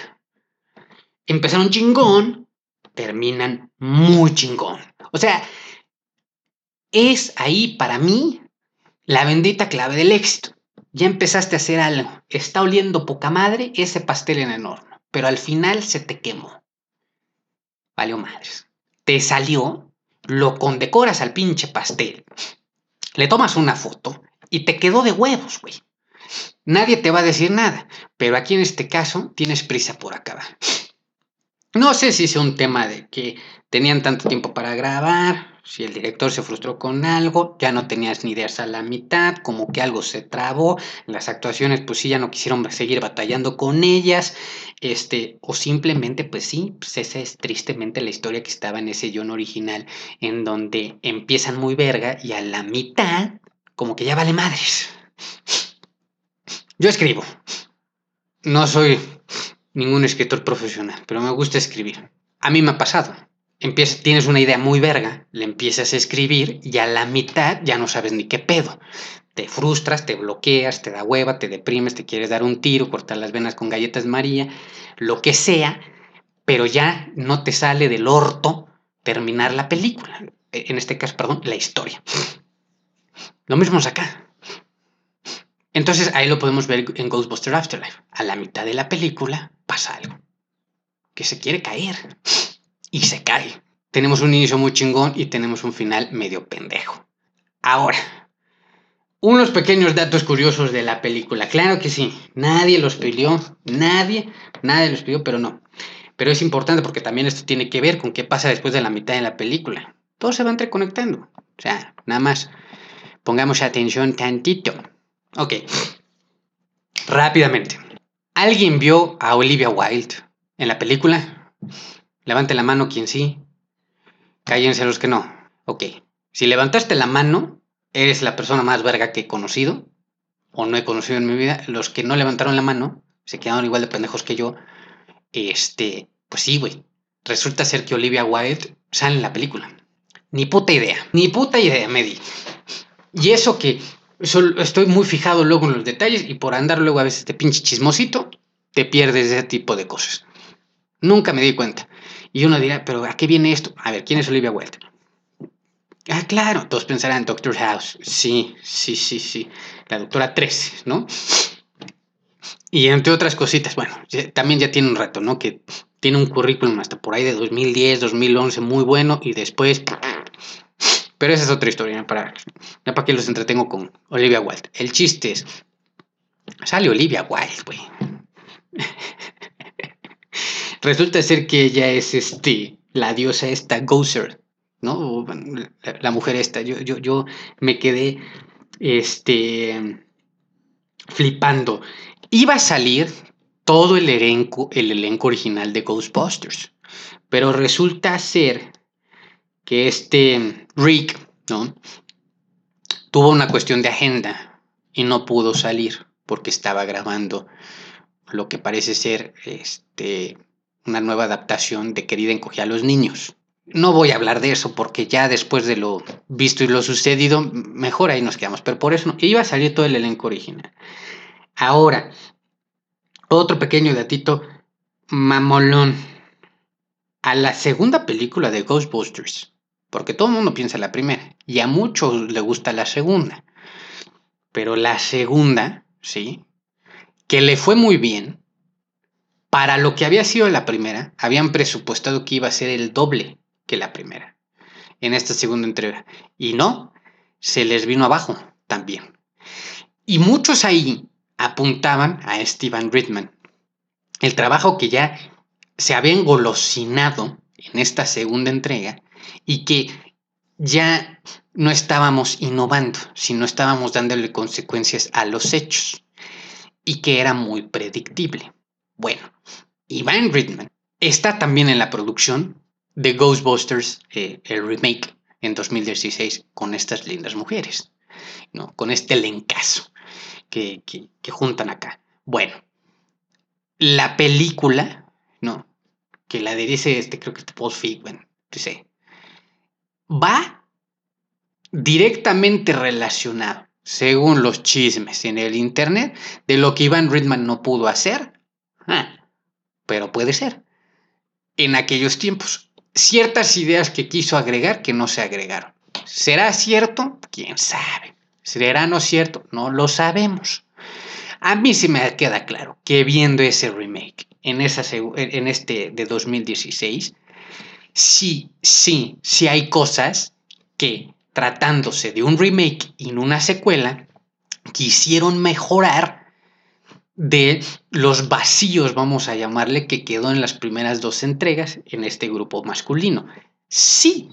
Empezaron chingón, terminan muy chingón. O sea, es ahí para mí la bendita clave del éxito. Ya empezaste a hacer algo, está oliendo poca madre ese pastel en el horno, pero al final se te quemó. Valió madres. Te salió, lo condecoras al pinche pastel, le tomas una foto, y te quedó de huevos, güey. Nadie te va a decir nada, pero aquí en este caso tienes prisa por acabar. No sé si sea un tema de que tenían tanto tiempo para grabar, si el director se frustró con algo, ya no tenías ni ideas a la mitad, como que algo se trabó, las actuaciones pues sí ya no quisieron seguir batallando con ellas, este, o simplemente pues sí, pues esa es tristemente la historia que estaba en ese guion original, en donde empiezan muy verga y a la mitad como que ya vale madres. Yo escribo. No soy ningún escritor profesional, pero me gusta escribir. A mí me ha pasado. Empiezas, tienes una idea muy verga, le empiezas a escribir y a la mitad ya no sabes ni qué pedo. Te frustras, te bloqueas, te da hueva, te deprimes, te quieres dar un tiro, cortar las venas con galletas María, lo que sea, pero ya no te sale del orto terminar la película. En este caso, perdón, la historia. Lo mismo es acá. Entonces ahí lo podemos ver en Ghostbusters Afterlife. A la mitad de la película pasa algo. Que se quiere caer. Y se cae. Tenemos un inicio muy chingón y tenemos un final medio pendejo. Ahora, unos pequeños datos curiosos de la película. Claro que sí, nadie los pidió, nadie, nadie los pidió, pero no. Pero es importante porque también esto tiene que ver con qué pasa después de la mitad de la película. Todo se va entreconectando. O sea, nada más Pongamos atención tantito. Ok. Rápidamente. ¿Alguien vio a Olivia Wilde en la película? Levante la mano quien sí. Cállense los que no. Ok. Si levantaste la mano, eres la persona más verga que he conocido. O no he conocido en mi vida. Los que no levantaron la mano, se quedaron igual de pendejos que yo. Este, pues sí, güey. Resulta ser que Olivia Wilde sale en la película. Ni puta idea. Ni puta idea, me di. Y eso que estoy muy fijado luego en los detalles y por andar luego a veces de pinche chismosito, te pierdes de ese tipo de cosas. Nunca me di cuenta. Y uno dirá, pero ¿a qué viene esto? A ver, ¿quién es Olivia Wilde? Ah, claro, todos pensarán Doctor House. Sí, sí, sí, sí. La doctora 13, ¿no? Y entre otras cositas, bueno, también ya tiene un rato, ¿no? Que tiene un currículum hasta por ahí de 2010, 2011 muy bueno y después pero esa es otra historia, para, para que los entretengo con Olivia Wilde. El chiste es, sale Olivia Wilde, güey. Resulta ser que ella es este, la diosa esta, Gozer, ¿no? La, mujer esta. Yo, yo, yo me quedé, este, flipando. Iba a salir todo el elenco, el elenco original de Ghostbusters. Pero resulta ser que este Rick, ¿no? Tuvo una cuestión de agenda y no pudo salir porque estaba grabando lo que parece ser este, una nueva adaptación de Querida encogía a los niños. No voy a hablar de eso porque ya después de lo visto y lo sucedido, mejor ahí nos quedamos. Pero por eso no, iba a salir todo el elenco original. Ahora, otro pequeño datito mamolón. A la segunda película de Ghostbusters, porque todo el mundo piensa la primera, y a muchos le gusta la segunda. Pero la segunda, ¿sí? Que le fue muy bien. Para lo que había sido la primera, habían presupuestado que iba a ser el doble que la primera en esta segunda entrega. Y no, se les vino abajo también. Y muchos ahí apuntaban a Steven Ridman. El trabajo que ya se había engolosinado en esta segunda entrega y que ya no estábamos innovando, sino estábamos dándole consecuencias a los hechos y que era muy predictible. Bueno, Ivan Ridman está también en la producción de Ghostbusters, eh, el remake en 2016, con estas lindas mujeres, ¿no? con este elencazo que, que, juntan acá. Bueno, la película, ¿no? Que la dice este, creo que Paul Feigman, dice, va directamente relacionado, según los chismes en el internet, de lo que Ivan Ridman no pudo hacer, ah, pero puede ser, en aquellos tiempos. Ciertas ideas que quiso agregar que no se agregaron. ¿Será cierto? ¿Quién sabe? ¿Será no cierto? No lo sabemos. A mí sí me queda claro que viendo ese remake en, esa, en este de 2016, sí, sí, sí hay cosas que tratándose de un remake y no una secuela, quisieron mejorar de los vacíos, vamos a llamarle, que quedó en las primeras dos entregas en este grupo masculino. Sí,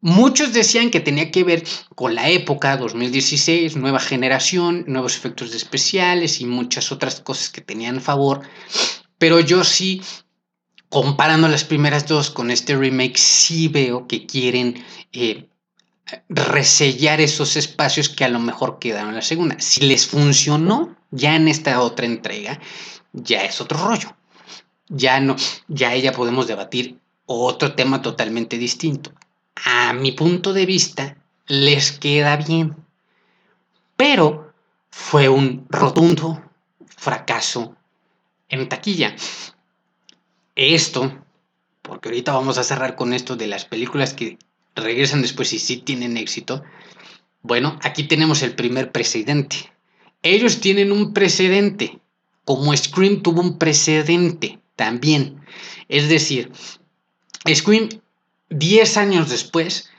Muchos decían que tenía que ver con la época 2016, nueva generación, nuevos efectos especiales y muchas otras cosas que tenían favor. Pero yo sí, comparando las primeras dos con este remake, sí veo que quieren eh, resellar esos espacios que a lo mejor quedaron en la segunda. Si les funcionó ya en esta otra entrega, ya es otro rollo. Ya no, ya ya podemos debatir otro tema totalmente distinto a mi punto de vista, les queda bien. Pero fue un rotundo fracaso en taquilla. Esto, porque ahorita vamos a cerrar con esto de las películas que regresan después y sí tienen éxito. Bueno, aquí tenemos el primer precedente. Ellos tienen un precedente, como Scream tuvo un precedente también. Es decir, Scream 10 años después,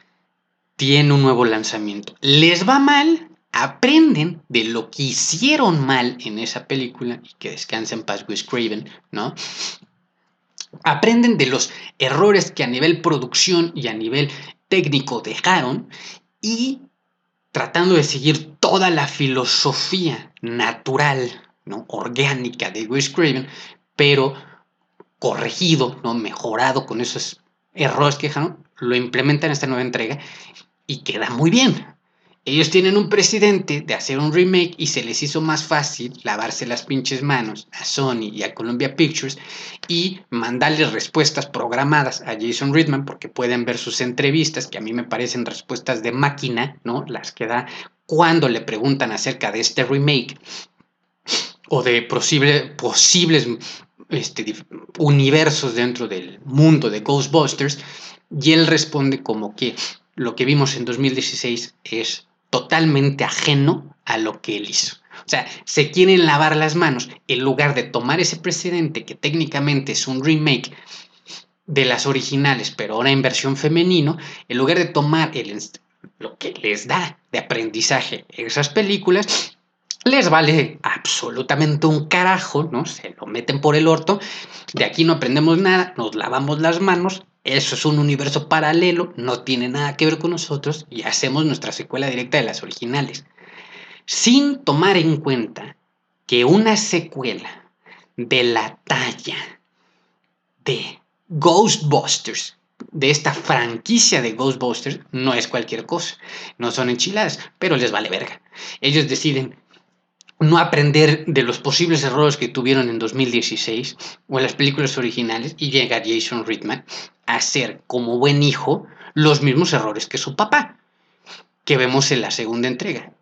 tiene un nuevo lanzamiento. Les va mal, aprenden de lo que hicieron mal en esa película, y que descansen paz Wes Craven, ¿no? Aprenden de los errores que a nivel producción y a nivel técnico dejaron y tratando de seguir toda la filosofía natural, ¿no? orgánica de Wes Craven, pero corregido, ¿no? mejorado con esos errores que dejaron, lo implementan en esta nueva entrega y queda muy bien. Ellos tienen un presidente de hacer un remake y se les hizo más fácil lavarse las pinches manos a Sony y a Columbia Pictures y mandarles respuestas programadas a Jason Reitman porque pueden ver sus entrevistas que a mí me parecen respuestas de máquina, ¿no? Las que da cuando le preguntan acerca de este remake o de posibles este, universos dentro del mundo de Ghostbusters y él responde como que lo que vimos en 2016 es totalmente ajeno a lo que él hizo. O sea, se quieren lavar las manos en lugar de tomar ese precedente que técnicamente es un remake de las originales, pero ahora en versión femenino, en lugar de tomar el, lo que les da de aprendizaje esas películas les vale absolutamente un carajo, ¿no? Se lo meten por el orto, de aquí no aprendemos nada, nos lavamos las manos, eso es un universo paralelo, no tiene nada que ver con nosotros y hacemos nuestra secuela directa de las originales, sin tomar en cuenta que una secuela de la talla de Ghostbusters, de esta franquicia de Ghostbusters, no es cualquier cosa. No son enchiladas, pero les vale verga. Ellos deciden no aprender de los posibles errores que tuvieron en 2016 o en las películas originales y llega Jason Reitman a hacer como buen hijo los mismos errores que su papá, que vemos en la segunda entrega.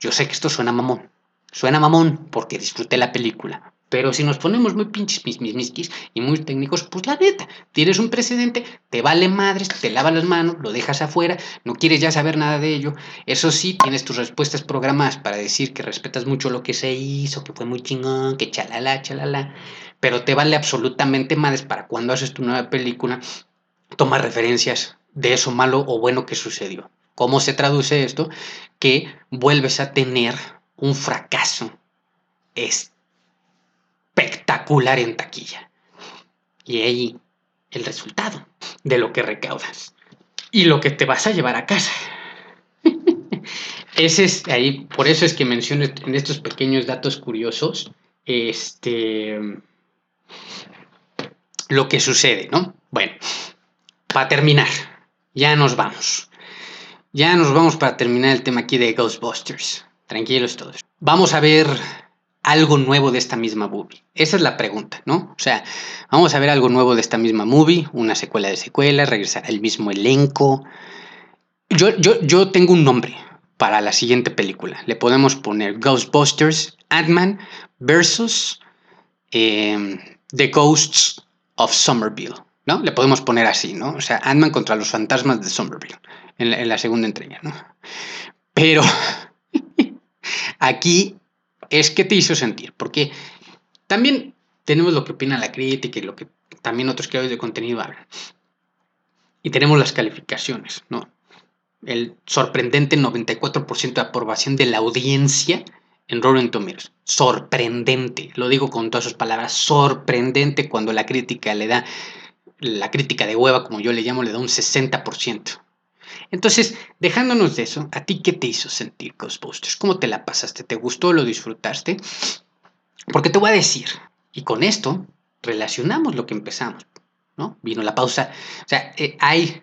Yo sé que esto suena mamón, suena mamón porque disfruté la película, pero si nos ponemos muy pinches mis, mis, y muy técnicos, pues la neta, tienes un precedente, te vale madres, te lavas las manos, lo dejas afuera, no quieres ya saber nada de ello. Eso sí, tienes tus respuestas programadas para decir que respetas mucho lo que se hizo, que fue muy chingón, que chalala, chalala. Pero te vale absolutamente madres para cuando haces tu nueva película, tomar referencias de eso malo o bueno que sucedió. ¿Cómo se traduce esto? Que vuelves a tener un fracaso. Este espectacular en taquilla. Y ahí el resultado de lo que recaudas y lo que te vas a llevar a casa. Ese es ahí, por eso es que menciono en estos pequeños datos curiosos este lo que sucede, ¿no? Bueno, para terminar, ya nos vamos. Ya nos vamos para terminar el tema aquí de Ghostbusters. Tranquilos todos. Vamos a ver algo nuevo de esta misma movie? Esa es la pregunta, ¿no? O sea, vamos a ver algo nuevo de esta misma movie, una secuela de secuelas, regresar al mismo elenco. Yo, yo, yo tengo un nombre para la siguiente película. Le podemos poner Ghostbusters, Ant-Man versus em, The Ghosts of Somerville, ¿no? Le podemos poner así, ¿no? O sea, Ant-Man contra los fantasmas de Somerville en la, en la segunda entrega, ¿no? Pero aquí es que te hizo sentir, porque también tenemos lo que opina la crítica y lo que también otros creadores de contenido hablan. Y tenemos las calificaciones, ¿no? El sorprendente 94% de aprobación de la audiencia en Rotten Tomatoes. Sorprendente, lo digo con todas sus palabras, sorprendente cuando la crítica le da, la crítica de hueva, como yo le llamo, le da un 60%. Entonces, dejándonos de eso, ¿a ti qué te hizo sentir Ghostbusters? ¿Cómo te la pasaste? ¿Te gustó? ¿Lo disfrutaste? Porque te voy a decir, y con esto relacionamos lo que empezamos, ¿no? Vino la pausa, o sea, eh, hay,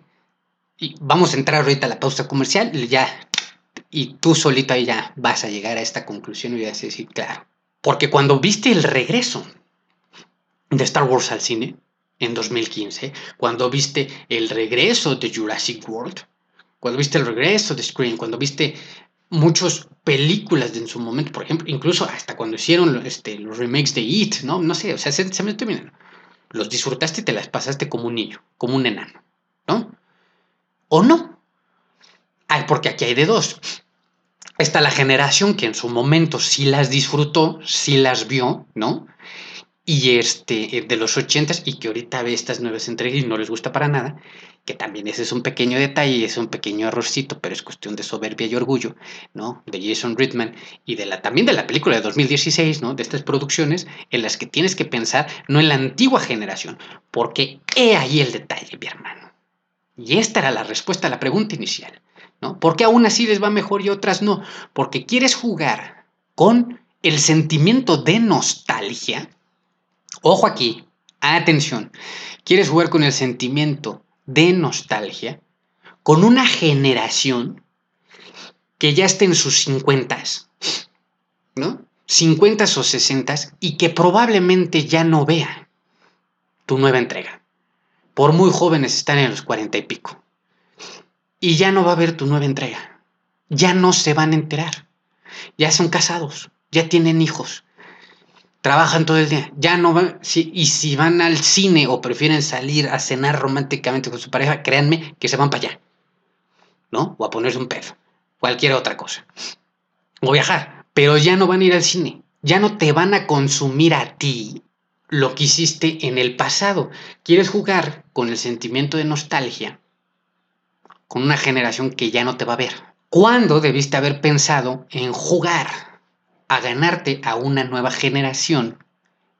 y vamos a entrar ahorita a la pausa comercial, ya, y tú solito ahí ya vas a llegar a esta conclusión y vas a decir, claro, porque cuando viste el regreso de Star Wars al cine, en 2015, cuando viste el regreso de Jurassic World, cuando viste el regreso de Scream, cuando viste muchas películas de en su momento, por ejemplo, incluso hasta cuando hicieron este, los remakes de It, ¿no? No sé, o sea, se, me terminan. Los disfrutaste y te las pasaste como un niño, como un enano, ¿no? ¿O no? Ay, porque aquí hay de dos. Está la generación que en su momento sí las disfrutó, sí las vio, ¿no? y este de los ochentas y que ahorita ve estas nuevas entregas y no les gusta para nada, que también ese es un pequeño detalle, es un pequeño errorcito, pero es cuestión de soberbia y orgullo, ¿no? De Jason Reitman y de la también de la película de 2016, ¿no? De estas producciones en las que tienes que pensar no en la antigua generación, porque he ahí el detalle, mi hermano. Y esta era la respuesta a la pregunta inicial, ¿no? ¿Por qué aún así les va mejor y otras no? Porque quieres jugar con el sentimiento de nostalgia Ojo aquí, atención, quieres jugar con el sentimiento de nostalgia con una generación que ya esté en sus 50, ¿no? 50 o 60 y que probablemente ya no vea tu nueva entrega. Por muy jóvenes están en los 40 y pico. Y ya no va a ver tu nueva entrega. Ya no se van a enterar. Ya son casados, ya tienen hijos, trabajan todo el día, ya no van, y si van al cine o prefieren salir a cenar románticamente con su pareja, créanme que se van para allá, ¿no? O a ponerse un pedo, cualquier otra cosa. O viajar, pero ya no van a ir al cine, ya no te van a consumir a ti lo que hiciste en el pasado. Quieres jugar con el sentimiento de nostalgia con una generación que ya no te va a ver. ¿Cuándo debiste haber pensado en jugar a ganarte a una nueva generación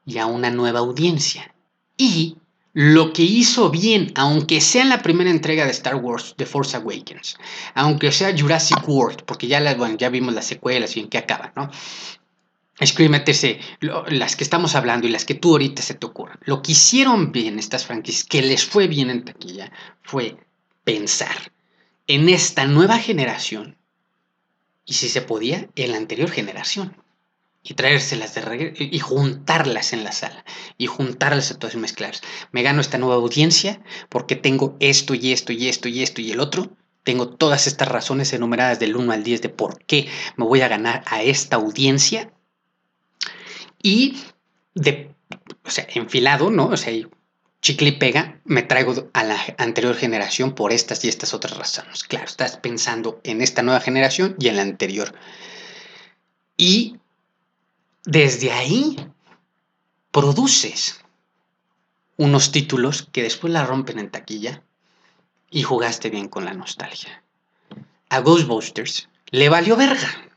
y a una nueva audiencia. Y lo que hizo bien, aunque sea en la primera entrega de Star Wars, The Force Awakens, aunque sea Jurassic World, porque ya, las, bueno, ya vimos las secuelas y en qué acaba, ¿no? TC, las que estamos hablando y las que tú ahorita se te ocurran, lo que hicieron bien estas franquicias, que les fue bien en taquilla, fue pensar en esta nueva generación y si se podía, en la anterior generación y traérselas de regreso y juntarlas en la sala y juntarlas a todas y mezclarlas. Me gano esta nueva audiencia porque tengo esto y esto y esto y esto y el otro. Tengo todas estas razones enumeradas del 1 al 10 de por qué me voy a ganar a esta audiencia. Y de, o sea, enfilado, ¿no? O sea, chicle y pega, me traigo a la anterior generación por estas y estas otras razones. Claro, estás pensando en esta nueva generación y en la anterior. Y desde ahí produces unos títulos que después la rompen en taquilla y jugaste bien con la nostalgia. A Ghostbusters le valió verga.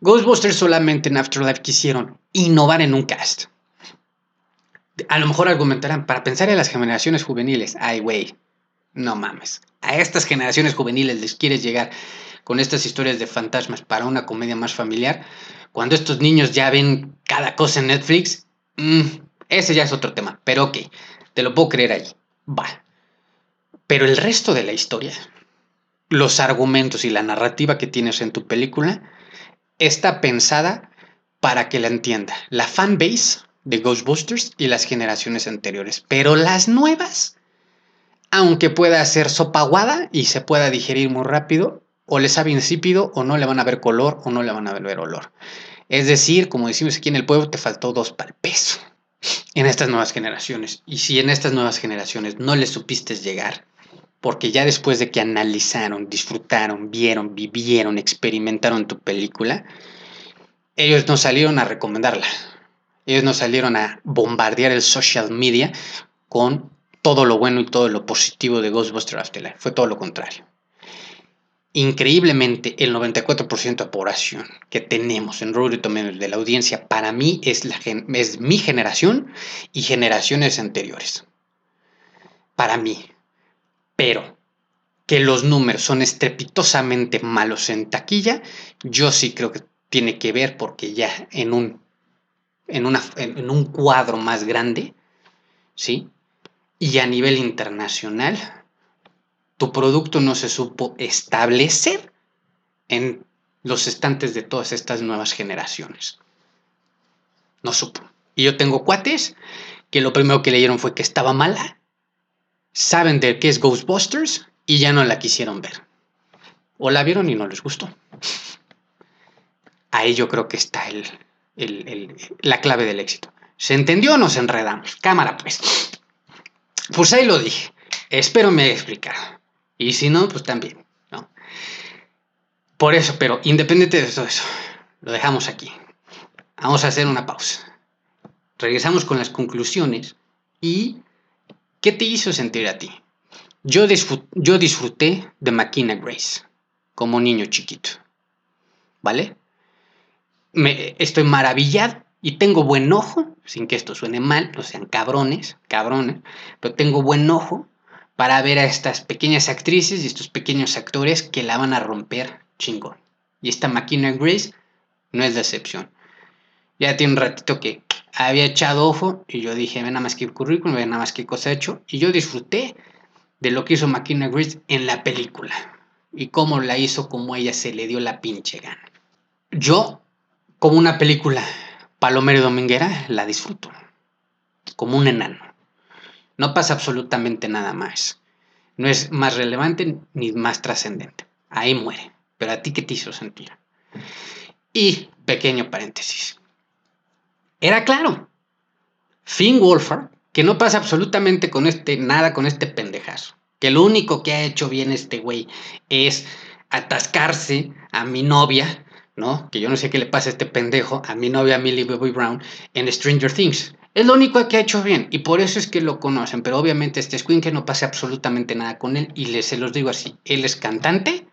Ghostbusters solamente en Afterlife quisieron innovar en un cast. A lo mejor argumentarán, para pensar en las generaciones juveniles, ay güey, no mames. A estas generaciones juveniles les quieres llegar con estas historias de fantasmas para una comedia más familiar. Cuando estos niños ya ven cada cosa en Netflix, mm, ese ya es otro tema. Pero ok, te lo puedo creer ahí. Va. Pero el resto de la historia, los argumentos y la narrativa que tienes en tu película, está pensada para que la entienda la fanbase de Ghostbusters y las generaciones anteriores. Pero las nuevas, aunque pueda ser sopaguada y se pueda digerir muy rápido, o le sabe insípido, o no le van a ver color, o no le van a ver olor. Es decir, como decimos aquí en el pueblo, te faltó dos para en estas nuevas generaciones. Y si en estas nuevas generaciones no le supiste llegar, porque ya después de que analizaron, disfrutaron, vieron, vivieron, experimentaron tu película, ellos no salieron a recomendarla. Ellos no salieron a bombardear el social media con todo lo bueno y todo lo positivo de Ghostbusters Afterlife. Fue todo lo contrario increíblemente el 94% de población que tenemos en Rotten Tomatoes de la audiencia para mí es, la, es mi generación y generaciones anteriores. Para mí. Pero que los números son estrepitosamente malos en taquilla, yo sí creo que tiene que ver porque ya en un, en una, en un cuadro más grande, ¿sí? Y a nivel internacional, tu producto no se supo establecer en los estantes de todas estas nuevas generaciones. No supo. Y yo tengo cuates que lo primero que leyeron fue que estaba mala, saben de qué es Ghostbusters y ya no la quisieron ver. O la vieron y no les gustó. Ahí yo creo que está el, la clave del éxito. ¿Se entendió o nos enredamos? Cámara, pues. Pues ahí lo dije. Espero me haya explicado. Y si no, pues también, ¿no? Por eso, pero independiente de todo eso, lo dejamos aquí. Vamos a hacer una pausa. Regresamos con las conclusiones y ¿qué te hizo sentir a ti? Yo, yo disfruté de Makina Grace como niño chiquito, ¿vale? Estoy maravillado y tengo buen ojo, sin que esto suene mal, no sean cabrones, cabrones, pero tengo buen ojo para ver a estas pequeñas actrices y estos pequeños actores que la van a romper chingón. Y esta máquina Grace no es decepción. Ya tiene un ratito que había echado ojo y yo dije, ve nada más que currículum, ve nada más que cosa hecho. Y yo disfruté de lo que hizo Makina Grace en la película. Y cómo la hizo, como ella se le dio la pinche gana. Yo, como una película palomero dominguera, la disfruto. Como un enano. No pasa absolutamente nada más. No es más relevante ni más trascendente. Ahí muere. Pero a ti qué te hizo sentir. Y, pequeño paréntesis. Era claro. Finn Wolfhard, que no pasa absolutamente con este, nada con este pendejazo. Que lo único que ha hecho bien este güey es atascarse a mi novia, ¿no? Que yo no sé qué le pasa a este pendejo, a mi novia Millie Bobby Brown, en Stranger Things. Es lo único que ha hecho bien y por eso es que lo conocen. Pero obviamente este que no pasa absolutamente nada con él y les, se los digo así. Él es cantante,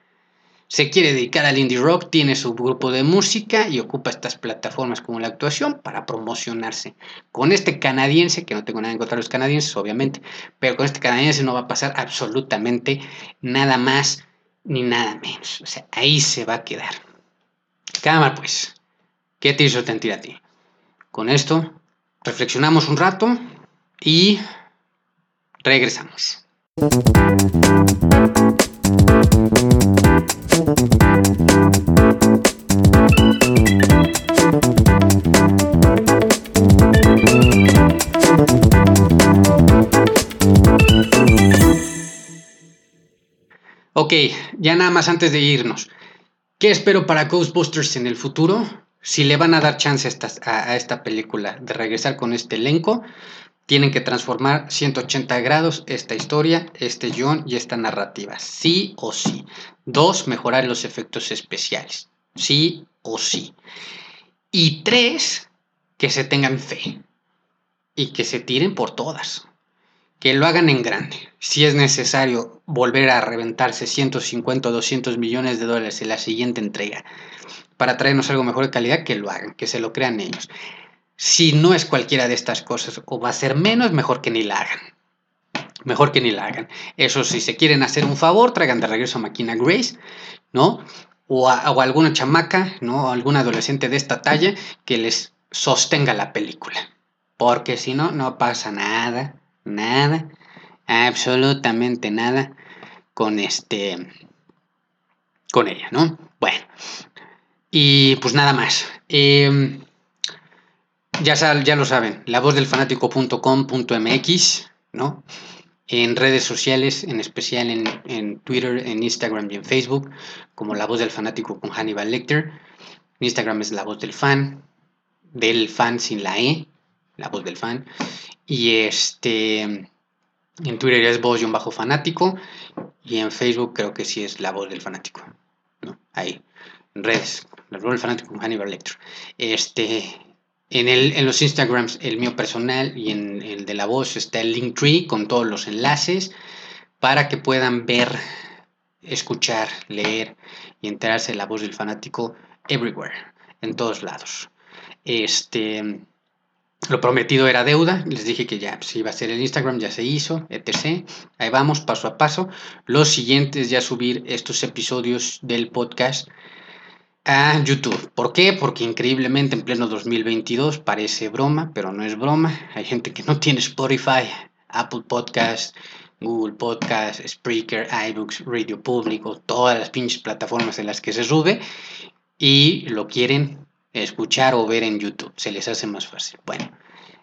se quiere dedicar al indie rock, tiene su grupo de música y ocupa estas plataformas como la actuación para promocionarse. Con este canadiense, que no tengo nada en contra de los canadienses, obviamente, pero con este canadiense no va a pasar absolutamente nada más ni nada menos. O sea, ahí se va a quedar. Cámara, pues. ¿Qué te hizo sentir a ti? Con esto, reflexionamos un rato y regresamos. Ok, ya nada más antes de irnos. ¿Qué espero para Ghostbusters en el futuro? Si le van a dar chance a esta, película de regresar con este elenco, tienen que transformar 180 grados esta historia, este guion y esta narrativa. Sí o sí. Dos, mejorar los efectos especiales. Sí o sí. Y tres, que se tengan fe. Y que se tiren por todas que lo hagan en grande. Si es necesario volver a reventarse 150 o 200 millones de dólares en la siguiente entrega para traernos algo mejor de calidad, que lo hagan, que se lo crean ellos. Si no es cualquiera de estas cosas o va a ser menos, mejor que ni la hagan. Mejor que ni la hagan. Eso, si se quieren hacer un favor, traigan de regreso a Máquina Grace, ¿no? O, a, o alguna chamaca, ¿no? O algún adolescente de esta talla que les sostenga la película. Porque si no, no pasa nada nada, absolutamente nada con este, con ella, ¿no? Bueno, y pues nada más. Em, ya, ya lo saben, la voz del fanático.com.mx, ¿no? En redes sociales, en especial en, en, Twitter, en Instagram y en Facebook, como La Voz del Fanático con Hannibal Lecter. En Instagram es La Voz del Fan, del fan sin la E, La Voz del Fan. Y este, en Twitter es voz y un bajo fanático. Y en Facebook creo que sí es la voz del fanático. ¿no? Ahí, en redes, la voz del fanático con Hannibal Lecter. Este, en, el, en los Instagrams, el mío personal y en el de la voz está el Linktree con todos los enlaces para que puedan ver, escuchar, leer y enterarse de la voz del fanático everywhere, en todos lados. Este, lo prometido era deuda, les dije que ya pues, iba a ser el Instagram, ya se hizo, etc. Ahí vamos, paso a paso. Lo siguiente es ya subir estos episodios del podcast a YouTube. ¿Por qué? Porque increíblemente en pleno 2022 parece broma, pero no es broma. Hay gente que no tiene Spotify, Apple Podcast, Google Podcast, Spreaker, iBooks, Radio Público, todas las pinches plataformas en las que se sube y lo quieren escuchar o ver en YouTube. Se les hace más fácil. Bueno,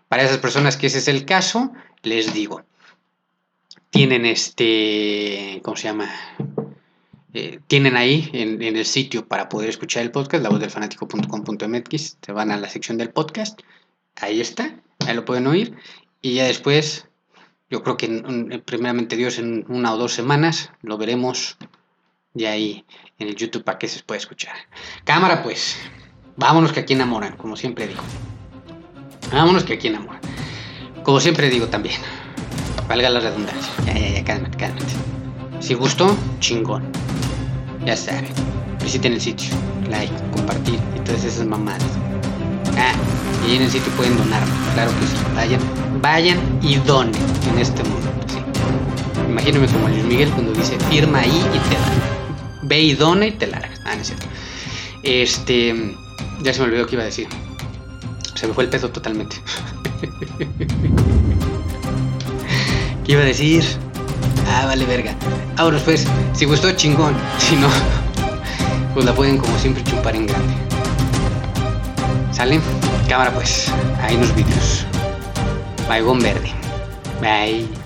para esas personas que ese es el caso, les digo, tienen este, ¿cómo se llama? Eh, tienen ahí en, el sitio para poder escuchar el podcast, la voz del fanático.com.mx, se van a la sección del podcast, ahí está, ahí lo pueden oír, y ya después, yo creo que primeramente Dios en una o dos semanas lo veremos ya ahí en el YouTube para que se pueda escuchar. Cámara pues. Vámonos que aquí enamoran, como siempre digo. Vámonos que aquí enamoran. Como siempre digo también. Valga la redundancia. Ya, ya, ya, cálmate, cálmate. Si gustó, chingón. Ya saben. Visiten el sitio. Like, compartir y todas esas mamadas. Ah, y en el sitio pueden donar. Claro que sí. Vayan, vayan y donen en este mundo. Sí. Imagínense como Luis Miguel cuando dice firma ahí y te la. Ve y dona y te largas. Ah, no es cierto. Este. Ya se me olvidó que iba a decir. Se me fue el peso totalmente. ¿Qué iba a decir? Ah, vale, verga. Ahora pues, si gustó, chingón. Si no, pues la pueden como siempre chupar en grande. ¿Sale? Cámara pues. Ahí los vídeos. Baigón verde. Bye.